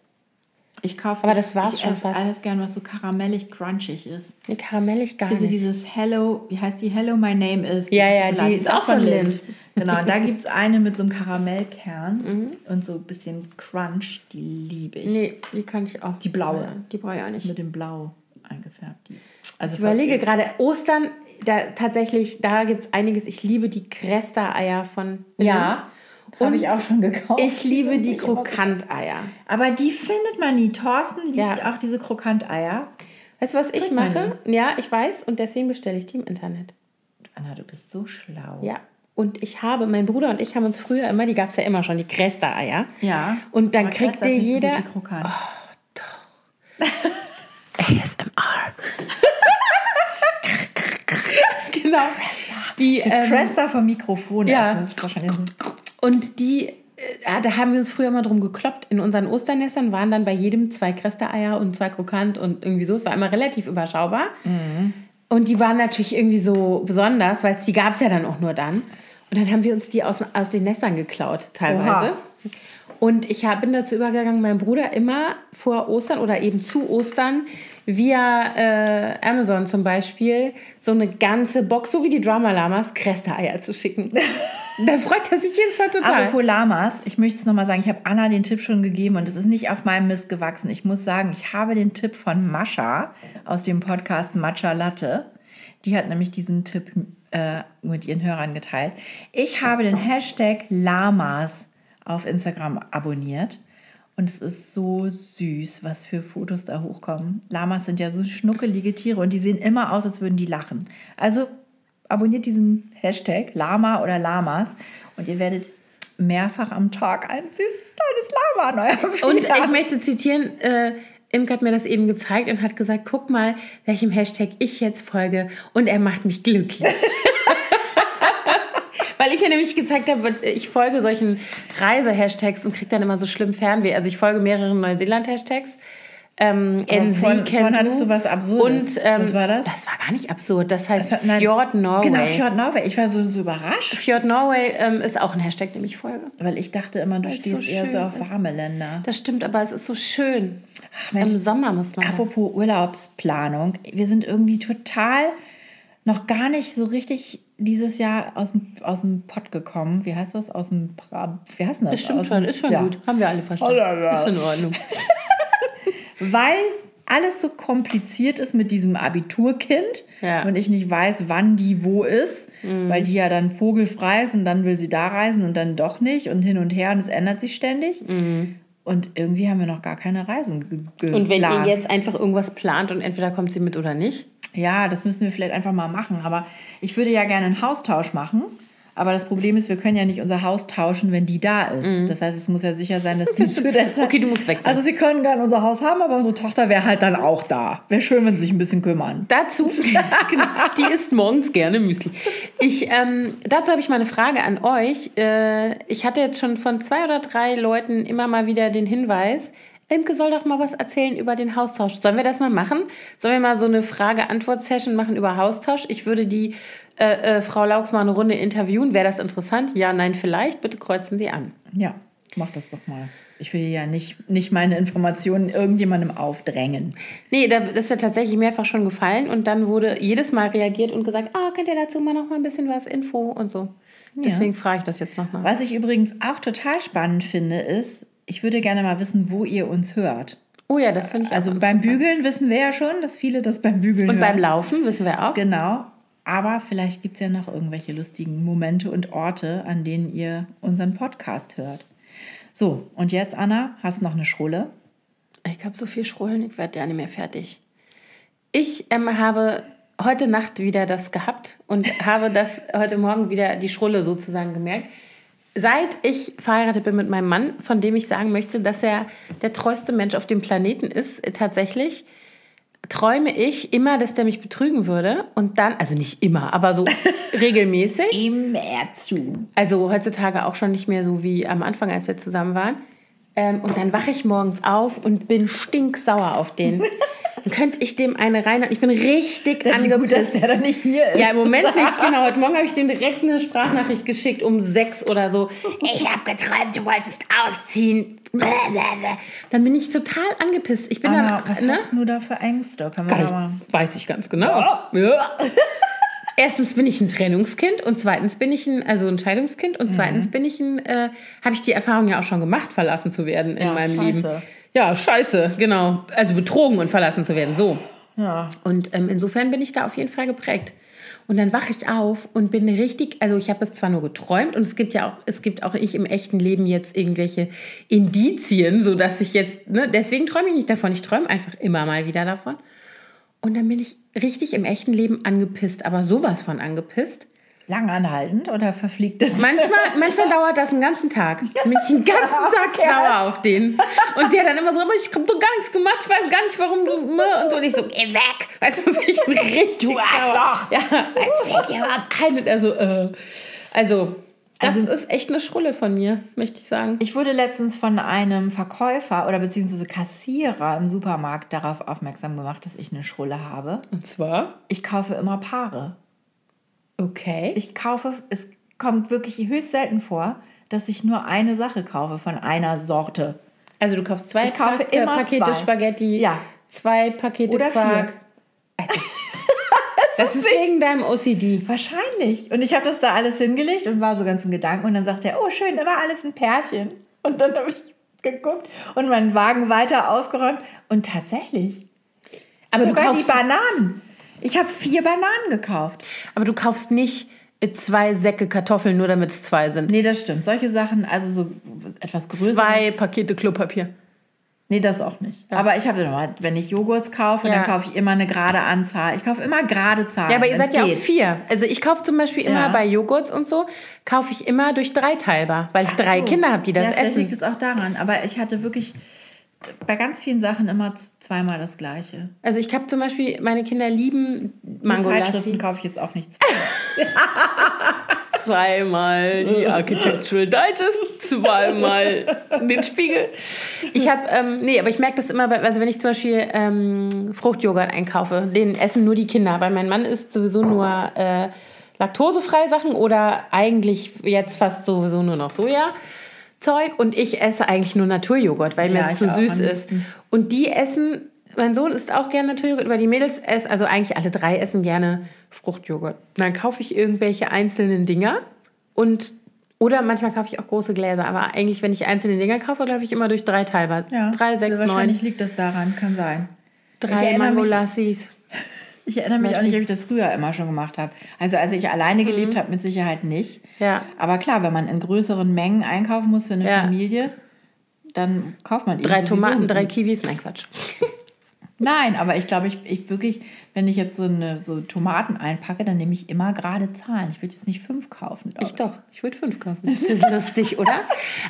Speaker 2: Ich kaufe
Speaker 1: Aber das war's
Speaker 2: ich
Speaker 1: schon
Speaker 2: esse
Speaker 1: fast.
Speaker 2: alles gern, was so karamellig crunchig ist.
Speaker 1: Die karamellig gar
Speaker 2: Es gibt so
Speaker 1: nicht.
Speaker 2: dieses Hello, wie heißt die? Hello, my name is.
Speaker 1: Ja, ja,
Speaker 2: Schokolade.
Speaker 1: die ist auch von Lindt.
Speaker 2: Genau, und da gibt es eine mit so einem Karamellkern
Speaker 1: Mhm.
Speaker 2: und so ein bisschen Crunch. Die liebe ich.
Speaker 1: Nee, die kann ich auch.
Speaker 2: Die blaue.
Speaker 1: Ja, Die brauche ich auch nicht.
Speaker 2: Mit dem Blau eingefärbt. Die. Also
Speaker 1: Ich überlege
Speaker 2: ihr-
Speaker 1: gerade, Ostern, da tatsächlich, da gibt es einiges. Ich liebe die Cresta-Eier von
Speaker 2: Ja, habe ich auch schon gekauft.
Speaker 1: Ich
Speaker 2: Die
Speaker 1: liebe die
Speaker 2: so-
Speaker 1: Krokanteier.
Speaker 2: Aber die findet man nie. Thorsten liebt
Speaker 1: Ja.
Speaker 2: auch diese Krokanteier.
Speaker 1: Weißt du, was ich mache? Ja, ich weiß und deswegen bestelle ich die im Internet.
Speaker 2: Anna, du bist so schlau.
Speaker 1: Ja. Und ich habe, mein Bruder und ich haben uns früher immer, die gab es ja immer schon, die Cresta-Eier.
Speaker 2: Ja.
Speaker 1: Und dann kriegt dir
Speaker 2: nicht so
Speaker 1: jeder
Speaker 2: wie Krokant.
Speaker 1: ASMR. genau. Die, ähm,
Speaker 2: Cresta vom Mikrofon
Speaker 1: ja.
Speaker 2: Das ist wahrscheinlich.
Speaker 1: Und die äh, da haben wir uns früher immer drum gekloppt. In unseren Osternestern waren dann bei jedem zwei Krestereier und zwei Krokant und irgendwie so. Es war immer relativ überschaubar. Und die waren natürlich irgendwie so besonders, weil es die gab es ja dann auch nur dann. Und dann haben wir uns die aus, aus den Nestern geklaut, teilweise.
Speaker 2: Oha.
Speaker 1: Und ich hab, bin dazu übergegangen, meinem Bruder immer vor Ostern oder eben zu Ostern via äh, Amazon zum Beispiel so eine ganze Box, so wie die Drama Lamas, Kreste-Eier zu schicken. da freut er sich jedes Mal total.
Speaker 2: Apropos Lamas, ich möchte es nochmal sagen, ich habe Anna den Tipp schon gegeben und es ist nicht auf meinem Mist gewachsen. Ich muss sagen, ich habe den Tipp von Mascha aus dem Podcast Matcha Latte. Die hat nämlich diesen Tipp äh, mit ihren Hörern geteilt. Ich habe den Hashtag Lamas auf Instagram abonniert. Und es ist so süß, was für Fotos da hochkommen. Lamas sind ja so schnuckelige Tiere und die sehen immer aus, als würden die lachen. Also abonniert diesen Hashtag Lama oder Lamas und ihr werdet mehrfach am Tag ein süßes kleines Lama an eurem
Speaker 1: Und ich möchte zitieren, äh, Imke hat mir das eben gezeigt und hat gesagt, guck mal, welchem Hashtag ich jetzt folge und er macht mich glücklich. Weil ich ja nämlich gezeigt habe, ich folge solchen Reise-Hashtags und kriege dann immer so schlimm Fernweh. Also ich folge mehreren Neuseeland-Hashtags. Ähm, NC
Speaker 2: vorhin- vorhin hattest du was Absurdes.
Speaker 1: Und, ähm,
Speaker 2: Was war das?
Speaker 1: Das war gar nicht absurd. Das heißt
Speaker 2: Das hat-
Speaker 1: Fjord Norway.
Speaker 2: Genau,
Speaker 1: Fjord,
Speaker 2: Fjord Norway. Ich war so, so überrascht,
Speaker 1: Norway ähm, ist auch ein Hashtag, dem ich folge.
Speaker 2: weil ich dachte immer, du stehst
Speaker 1: so
Speaker 2: eher so auf
Speaker 1: ist.
Speaker 2: warme Länder.
Speaker 1: Das stimmt, aber es ist so schön.
Speaker 2: Mensch,
Speaker 1: Im Sommer muss man.
Speaker 2: Apropos Urlaubsplanung, wir sind irgendwie total noch gar nicht so richtig dieses Jahr aus dem, aus dem Pott gekommen. Wie heißt das? Aus dem Bra Wie heißt das?
Speaker 1: Das stimmt
Speaker 2: aus
Speaker 1: schon,
Speaker 2: dem,
Speaker 1: ist schon
Speaker 2: ja.
Speaker 1: gut. Haben wir alle verstanden.
Speaker 2: Oh la la.
Speaker 1: Ist in Ordnung.
Speaker 2: Weil alles so kompliziert ist mit diesem Abiturkind
Speaker 1: Ja.
Speaker 2: und ich nicht weiß, wann die wo ist, weil die ja dann vogelfrei ist und dann will sie da reisen und dann doch nicht und hin und her und es ändert sich ständig. Und irgendwie haben wir noch gar keine Reisen ge geplant.
Speaker 1: Und wenn ihr jetzt einfach irgendwas plant und entweder kommt sie mit oder nicht.
Speaker 2: Ja, das müssen wir vielleicht einfach mal machen. Aber ich würde ja gerne einen Haustausch machen. Aber das Problem ist, wir können ja nicht unser Haus tauschen, wenn die da ist. Das heißt, es muss ja sicher sein, dass die zu der Zeit.
Speaker 1: Mhm. Okay, du musst weg sein.
Speaker 2: Also, sie können gerne unser Haus haben, aber unsere Tochter wäre halt dann auch da. Wäre schön, wenn sie sich ein bisschen kümmern.
Speaker 1: Dazu, genau, die isst morgens gerne Müsli. Ich, ähm, dazu habe ich mal eine Frage an euch. Äh, ich hatte jetzt schon von zwei oder drei Leuten immer mal wieder den Hinweis, Imke soll doch mal was erzählen über den Haustausch. Sollen wir das mal machen? Sollen wir mal so eine Frage-Antwort-Session machen über Haustausch? Ich würde die äh, äh, Frau Laux mal eine Runde interviewen. Wäre das interessant? Ja, nein, vielleicht. Bitte kreuzen Sie an.
Speaker 2: Ja, mach das doch mal. Ich will ja nicht, nicht meine Informationen irgendjemandem aufdrängen.
Speaker 1: Nee, da- das ist ja tatsächlich mehrfach schon gefallen und dann wurde jedes Mal reagiert und gesagt, ah, könnt ihr dazu mal noch mal ein bisschen was Info und so. Deswegen frage ich das jetzt nochmal.
Speaker 2: Was ich übrigens auch total spannend finde, ist, ich würde gerne mal wissen, wo ihr uns hört.
Speaker 1: Oh ja, das finde ich
Speaker 2: Also
Speaker 1: auch
Speaker 2: beim
Speaker 1: interessant.
Speaker 2: Bügeln wissen wir ja schon, dass viele das beim Bügeln
Speaker 1: Und
Speaker 2: hören.
Speaker 1: beim Laufen wissen wir auch.
Speaker 2: Genau. Aber vielleicht gibt es ja noch irgendwelche lustigen Momente und Orte, an denen ihr unseren Podcast hört. So, und jetzt, Anna, hast noch eine Schrulle.
Speaker 1: Ich habe so viel Schrullen, ich werde ja nicht mehr fertig. Ich ähm, habe heute Nacht wieder das gehabt und habe das heute Morgen wieder die Schrulle sozusagen gemerkt. Seit ich verheiratet bin mit meinem Mann, von dem ich sagen möchte, dass er der treueste Mensch auf dem Planeten ist, äh, tatsächlich, träume ich immer, dass der mich betrügen würde. Und dann, also nicht immer, aber so regelmäßig.
Speaker 2: Immer zu.
Speaker 1: Also heutzutage auch schon nicht mehr so wie am Anfang, als wir zusammen waren. Ähm, und dann wache ich morgens auf und bin stinksauer auf den. Dann könnte ich dem eine rein. Ich bin richtig
Speaker 2: Wie gut, dass
Speaker 1: angepisst.
Speaker 2: der dann nicht hier ist.
Speaker 1: Ja, im Moment nicht, genau. Heute Morgen habe ich dem direkt eine Sprachnachricht geschickt um sechs oder so. Ich habe geträumt, du wolltest ausziehen. Dann bin ich total angepisst. Ich bin
Speaker 2: Anna,
Speaker 1: dann.
Speaker 2: was
Speaker 1: ne?
Speaker 2: hast du da für Ängste?
Speaker 1: Kann
Speaker 2: mal...
Speaker 1: ich, weiß ich ganz genau. Ja. Erstens bin ich ein Trennungskind und zweitens bin ich ein, also ein Scheidungskind und zweitens
Speaker 2: Mhm.
Speaker 1: bin ich ein, äh, habe ich die Erfahrung ja auch schon gemacht, verlassen zu werden in
Speaker 2: Ja,
Speaker 1: meinem
Speaker 2: scheiße.
Speaker 1: Leben. Ja, scheiße, genau. Also betrogen und verlassen zu werden, so.
Speaker 2: Ja.
Speaker 1: Und ähm, insofern bin ich da auf jeden Fall geprägt. Und dann wache ich auf und bin richtig, also ich habe es zwar nur geträumt und es gibt ja auch, es gibt auch nicht im echten Leben jetzt irgendwelche Indizien, so dass ich jetzt, ne, deswegen träume ich nicht davon. Ich träume einfach immer mal wieder davon. Und dann bin ich richtig im echten Leben angepisst, aber sowas von angepisst.
Speaker 2: Lang anhaltend oder verfliegt das?
Speaker 1: Manchmal, manchmal dauert das einen ganzen Tag. Bin ich den ganzen Tag
Speaker 2: Okay.
Speaker 1: sauer auf den. Und der dann immer so, ich habe doch gar nichts gemacht, ich weiß gar nicht, warum du. ne? Und so und ich so, geh weg. Weißt du, ich bin richtig
Speaker 2: Du Arschloch.
Speaker 1: sauer. Ja, was fällt dir überhaupt ein? Und er so, äh. Also, Das
Speaker 2: Also-
Speaker 1: ist echt eine Schrulle von mir, möchte ich sagen.
Speaker 2: Ich wurde letztens von einem Verkäufer oder beziehungsweise Kassierer im Supermarkt darauf aufmerksam gemacht, dass ich eine Schrulle habe.
Speaker 1: Und zwar?
Speaker 2: Ich kaufe immer Paare.
Speaker 1: Okay.
Speaker 2: Ich kaufe, es kommt wirklich höchst selten vor, dass ich nur eine Sache kaufe von einer Sorte.
Speaker 1: also du kaufst zwei
Speaker 2: Ich kaufe
Speaker 1: Pak-
Speaker 2: immer
Speaker 1: Pakete
Speaker 2: zwei.
Speaker 1: Spaghetti,
Speaker 2: Ja.
Speaker 1: zwei Pakete
Speaker 2: Oder.
Speaker 1: Quark. Äh, Das, das ist wegen deinem OCD.
Speaker 2: Wahrscheinlich. Und ich habe das da alles hingelegt und war so ganz in Gedanken. Und dann sagte er, oh schön, da war alles ein Pärchen. Und dann habe ich geguckt und meinen Wagen weiter ausgeräumt. Und tatsächlich,
Speaker 1: Aber du,
Speaker 2: sogar die
Speaker 1: kaufst,
Speaker 2: Bananen. Ich habe vier Bananen gekauft.
Speaker 1: aber du kaufst nicht äh, zwei Säcke Kartoffeln, nur damit es zwei sind.
Speaker 2: Nee, das stimmt. Solche Sachen, also so etwas größer.
Speaker 1: Zwei Pakete Klopapier.
Speaker 2: Nee, das auch nicht. Aber ich habe immer, wenn ich Joghurts kaufe,
Speaker 1: Ja.
Speaker 2: dann kaufe ich immer eine gerade Anzahl. Ich kaufe immer gerade Zahlen.
Speaker 1: Ja, aber ihr seid ja auch vier. Also ich kaufe zum Beispiel immer
Speaker 2: Ja.
Speaker 1: bei Joghurts und so, kaufe ich immer durch drei teilbar, weil ich drei
Speaker 2: So.
Speaker 1: Kinder habe, die das
Speaker 2: ja,
Speaker 1: essen.
Speaker 2: liegt es auch daran. Aber ich hatte wirklich bei ganz vielen Sachen immer zweimal das Gleiche.
Speaker 1: Also ich habe zum Beispiel, meine Kinder lieben Mango
Speaker 2: Zeitschriften
Speaker 1: Lassi.
Speaker 2: kaufe ich jetzt auch nichts.
Speaker 1: Zweimal die Architectural Digest, zweimal den Spiegel. Ich habe, ähm, nee, aber ich merke das immer, bei, also wenn ich zum Beispiel ähm, Fruchtjoghurt einkaufe, den essen nur die Kinder, weil mein Mann isst sowieso nur äh, laktosefreie Sachen oder eigentlich jetzt fast sowieso nur noch Soja. Zeug und ich esse eigentlich nur Naturjoghurt, weil mir
Speaker 2: Ja,
Speaker 1: das
Speaker 2: ich
Speaker 1: zu süß ist. Und die essen, mein Sohn isst auch gerne Naturjoghurt, aber die Mädels essen, also eigentlich alle drei essen gerne Fruchtjoghurt. Und dann kaufe ich irgendwelche einzelnen Dinger und oder manchmal kaufe ich auch große Gläser, aber eigentlich, wenn ich einzelne Dinger kaufe, laufe ich immer durch drei teilbar.
Speaker 2: Ja,
Speaker 1: drei, sechs,
Speaker 2: also wahrscheinlich
Speaker 1: neun,
Speaker 2: liegt das daran, kann sein.
Speaker 1: Drei Mangolassis.
Speaker 2: Ich erinnere mich auch nicht, ob ich das früher immer schon gemacht habe. Also als ich alleine gelebt habe, mit Sicherheit nicht.
Speaker 1: Mhm. Ja.
Speaker 2: Aber klar, wenn man in größeren Mengen einkaufen muss für eine
Speaker 1: Ja.
Speaker 2: Familie, dann kauft man eben
Speaker 1: Drei Tomaten, drei Kiwis, nein, Quatsch.
Speaker 2: Nein, aber ich glaube, ich, ich wirklich, wenn ich jetzt so eine so Tomaten einpacke, dann nehme ich immer gerade Zahlen. Ich würde jetzt nicht fünf kaufen. glaub
Speaker 1: Ich doch, ich würde fünf kaufen. Das ist lustig, oder?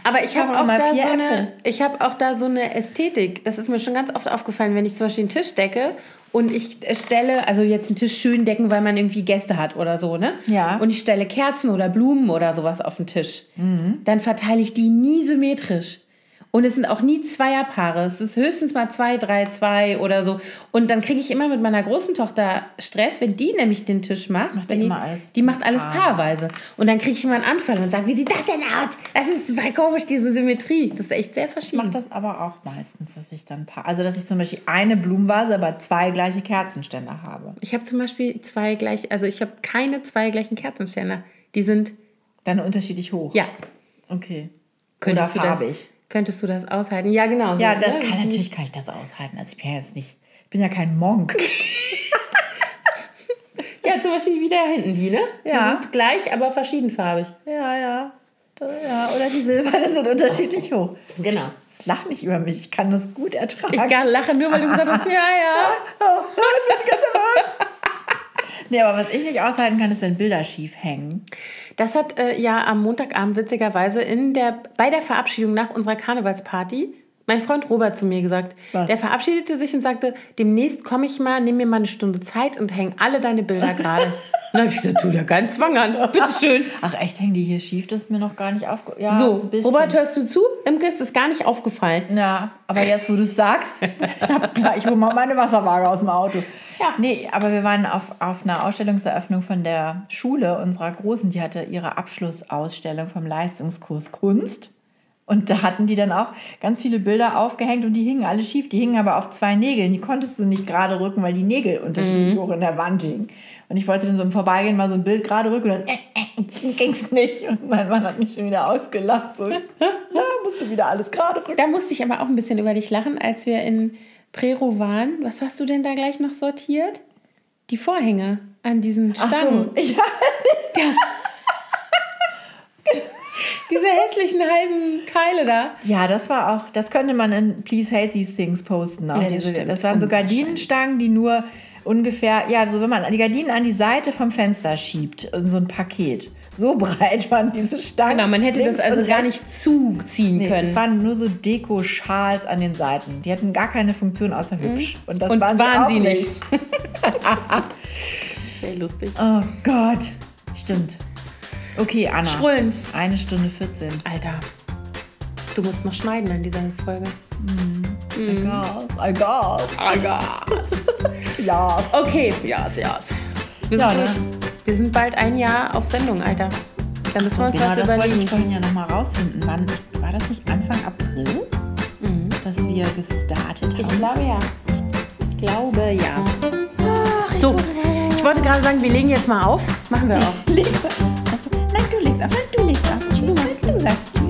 Speaker 1: Aber ich habe auch, da
Speaker 2: vier
Speaker 1: so
Speaker 2: Äpfel.
Speaker 1: eine, ich habe auch da so eine Ästhetik. Das ist mir schon ganz oft aufgefallen, wenn ich zum Beispiel einen Tisch decke und ich stelle, also jetzt einen Tisch schön decken, weil man irgendwie Gäste hat oder so, ne?
Speaker 2: Ja.
Speaker 1: Und ich stelle Kerzen oder Blumen oder sowas auf den Tisch.
Speaker 2: Mhm.
Speaker 1: Dann verteile ich die nie symmetrisch. Und es sind auch nie Zweierpaare. Es ist höchstens mal zwei, drei, zwei oder so. Und dann kriege ich immer mit meiner großen Tochter Stress, wenn die nämlich den Tisch macht.
Speaker 2: Macht die alles
Speaker 1: die macht alles
Speaker 2: Paar.
Speaker 1: paarweise. Und dann kriege ich immer einen Anfall und sage, wie sieht das denn aus? Das ist total komisch, diese Symmetrie. Das ist echt sehr
Speaker 2: Ich
Speaker 1: verschieden.
Speaker 2: mache das aber auch meistens, dass ich dann paar, also dass ich zum Beispiel eine Blumenvase, aber zwei gleiche Kerzenständer habe.
Speaker 1: Ich habe zum Beispiel zwei gleich, also ich habe keine zwei gleichen Kerzenständer. Die sind,
Speaker 2: Dann unterschiedlich hoch.
Speaker 1: ja,
Speaker 2: Okay.
Speaker 1: könntest
Speaker 2: Oder farbig.
Speaker 1: Könntest du das aushalten? Ja, genau.
Speaker 2: Ja,
Speaker 1: so,
Speaker 2: das
Speaker 1: ne?
Speaker 2: kann natürlich kann ich das aushalten. Also ich bin ja jetzt nicht, ich bin ja kein Monk.
Speaker 1: Ja, zum Beispiel wie da hinten die, ne?
Speaker 2: Ja.
Speaker 1: Die sind gleich, aber verschiedenfarbig.
Speaker 2: ja, ja. Ja, oder die silbernen sind unterschiedlich hoch.
Speaker 1: Genau.
Speaker 2: Lach nicht über mich, ich kann das gut ertragen.
Speaker 1: Ich gar lache nur, weil du gesagt hast, ja, ja.
Speaker 2: nee, aber was ich nicht aushalten kann, ist, wenn Bilder schief hängen.
Speaker 1: Das hat äh, ja am Montagabend witzigerweise in der, bei der Verabschiedung nach unserer Karnevalsparty mein Freund Robert zu mir gesagt.
Speaker 2: Was?
Speaker 1: Der verabschiedete sich und sagte, demnächst komme ich mal, nimm mir mal eine Stunde Zeit und häng alle deine Bilder gerade. dann habe ich gesagt, tu dir keinen Zwang an, bitteschön.
Speaker 2: Ach echt, hängen die hier schief? Das ist mir noch gar nicht aufgefallen. Ja,
Speaker 1: So. Robert, hörst du zu? Imke ist es gar nicht aufgefallen.
Speaker 2: Ja, aber jetzt, wo du es sagst, ich, hab klar, ich hole mal meine Wasserwaage aus dem Auto.
Speaker 1: Ja.
Speaker 2: Nee, aber wir waren auf, auf einer Ausstellungseröffnung von der Schule unserer Großen. Die hatte ihre Abschlussausstellung vom Leistungskurs Kunst. Und da hatten die dann auch ganz viele Bilder aufgehängt und die hingen alle schief. Die hingen aber auf zwei Nägeln. Die konntest du nicht gerade rücken, weil die Nägel unterschiedlich hoch in der Wand hingen. Und ich wollte dann so im Vorbeigehen mal so ein Bild gerade rücken und dann äh, äh, ging's nicht. Und mein Mann hat mich schon wieder ausgelacht. So, ja, musst du wieder alles gerade rücken.
Speaker 1: Da musste ich aber auch ein bisschen über dich lachen, als wir in Prero waren. Was hast du denn da gleich noch sortiert? Die Vorhänge an diesen
Speaker 2: Ach
Speaker 1: Stangen.
Speaker 2: so, ja,
Speaker 1: Diese hässlichen halben Teile da.
Speaker 2: Ja, das war auch, das könnte man in Please Hate These Things posten. Auch
Speaker 1: Ja, das
Speaker 2: diese, das waren so Gardinenstangen, die nur ungefähr, ja, so wenn man die Gardinen an die Seite vom Fenster schiebt, in so ein Paket. So breit waren diese Stangen.
Speaker 1: Genau, man hätte das also gar nicht zuziehen
Speaker 2: Nee,
Speaker 1: können.
Speaker 2: es waren nur so Deko-Schals an den Seiten. Die hatten gar keine Funktion außer hübsch. Und das
Speaker 1: Mhm. Und
Speaker 2: waren,
Speaker 1: waren
Speaker 2: sie,
Speaker 1: sie
Speaker 2: auch
Speaker 1: nicht. Sehr lustig.
Speaker 2: Oh Gott. Stimmt. Okay, Anna.
Speaker 1: Schrullen.
Speaker 2: Eine Stunde 14.
Speaker 1: Alter, du musst noch schneiden in dieser Folge.
Speaker 2: I guess, I guess.
Speaker 1: Alter.
Speaker 2: Yes.
Speaker 1: Okay, yes, yes. Wir sind,
Speaker 2: Ja, ne?
Speaker 1: wir sind bald ein Jahr auf Sendung, Alter. Da müssen wir uns
Speaker 2: Genau,
Speaker 1: was
Speaker 2: das wollte
Speaker 1: überlegen.
Speaker 2: ich vorhin ja nochmal rausfinden. Wann, war das nicht Anfang April, dass wir gestartet
Speaker 1: Ich
Speaker 2: haben?
Speaker 1: glaube ja. Ich glaube ja. So, ich wollte gerade sagen, wir legen jetzt mal auf. Machen wir
Speaker 2: Achso, Nein, du legst auf. Nein, du legst auf.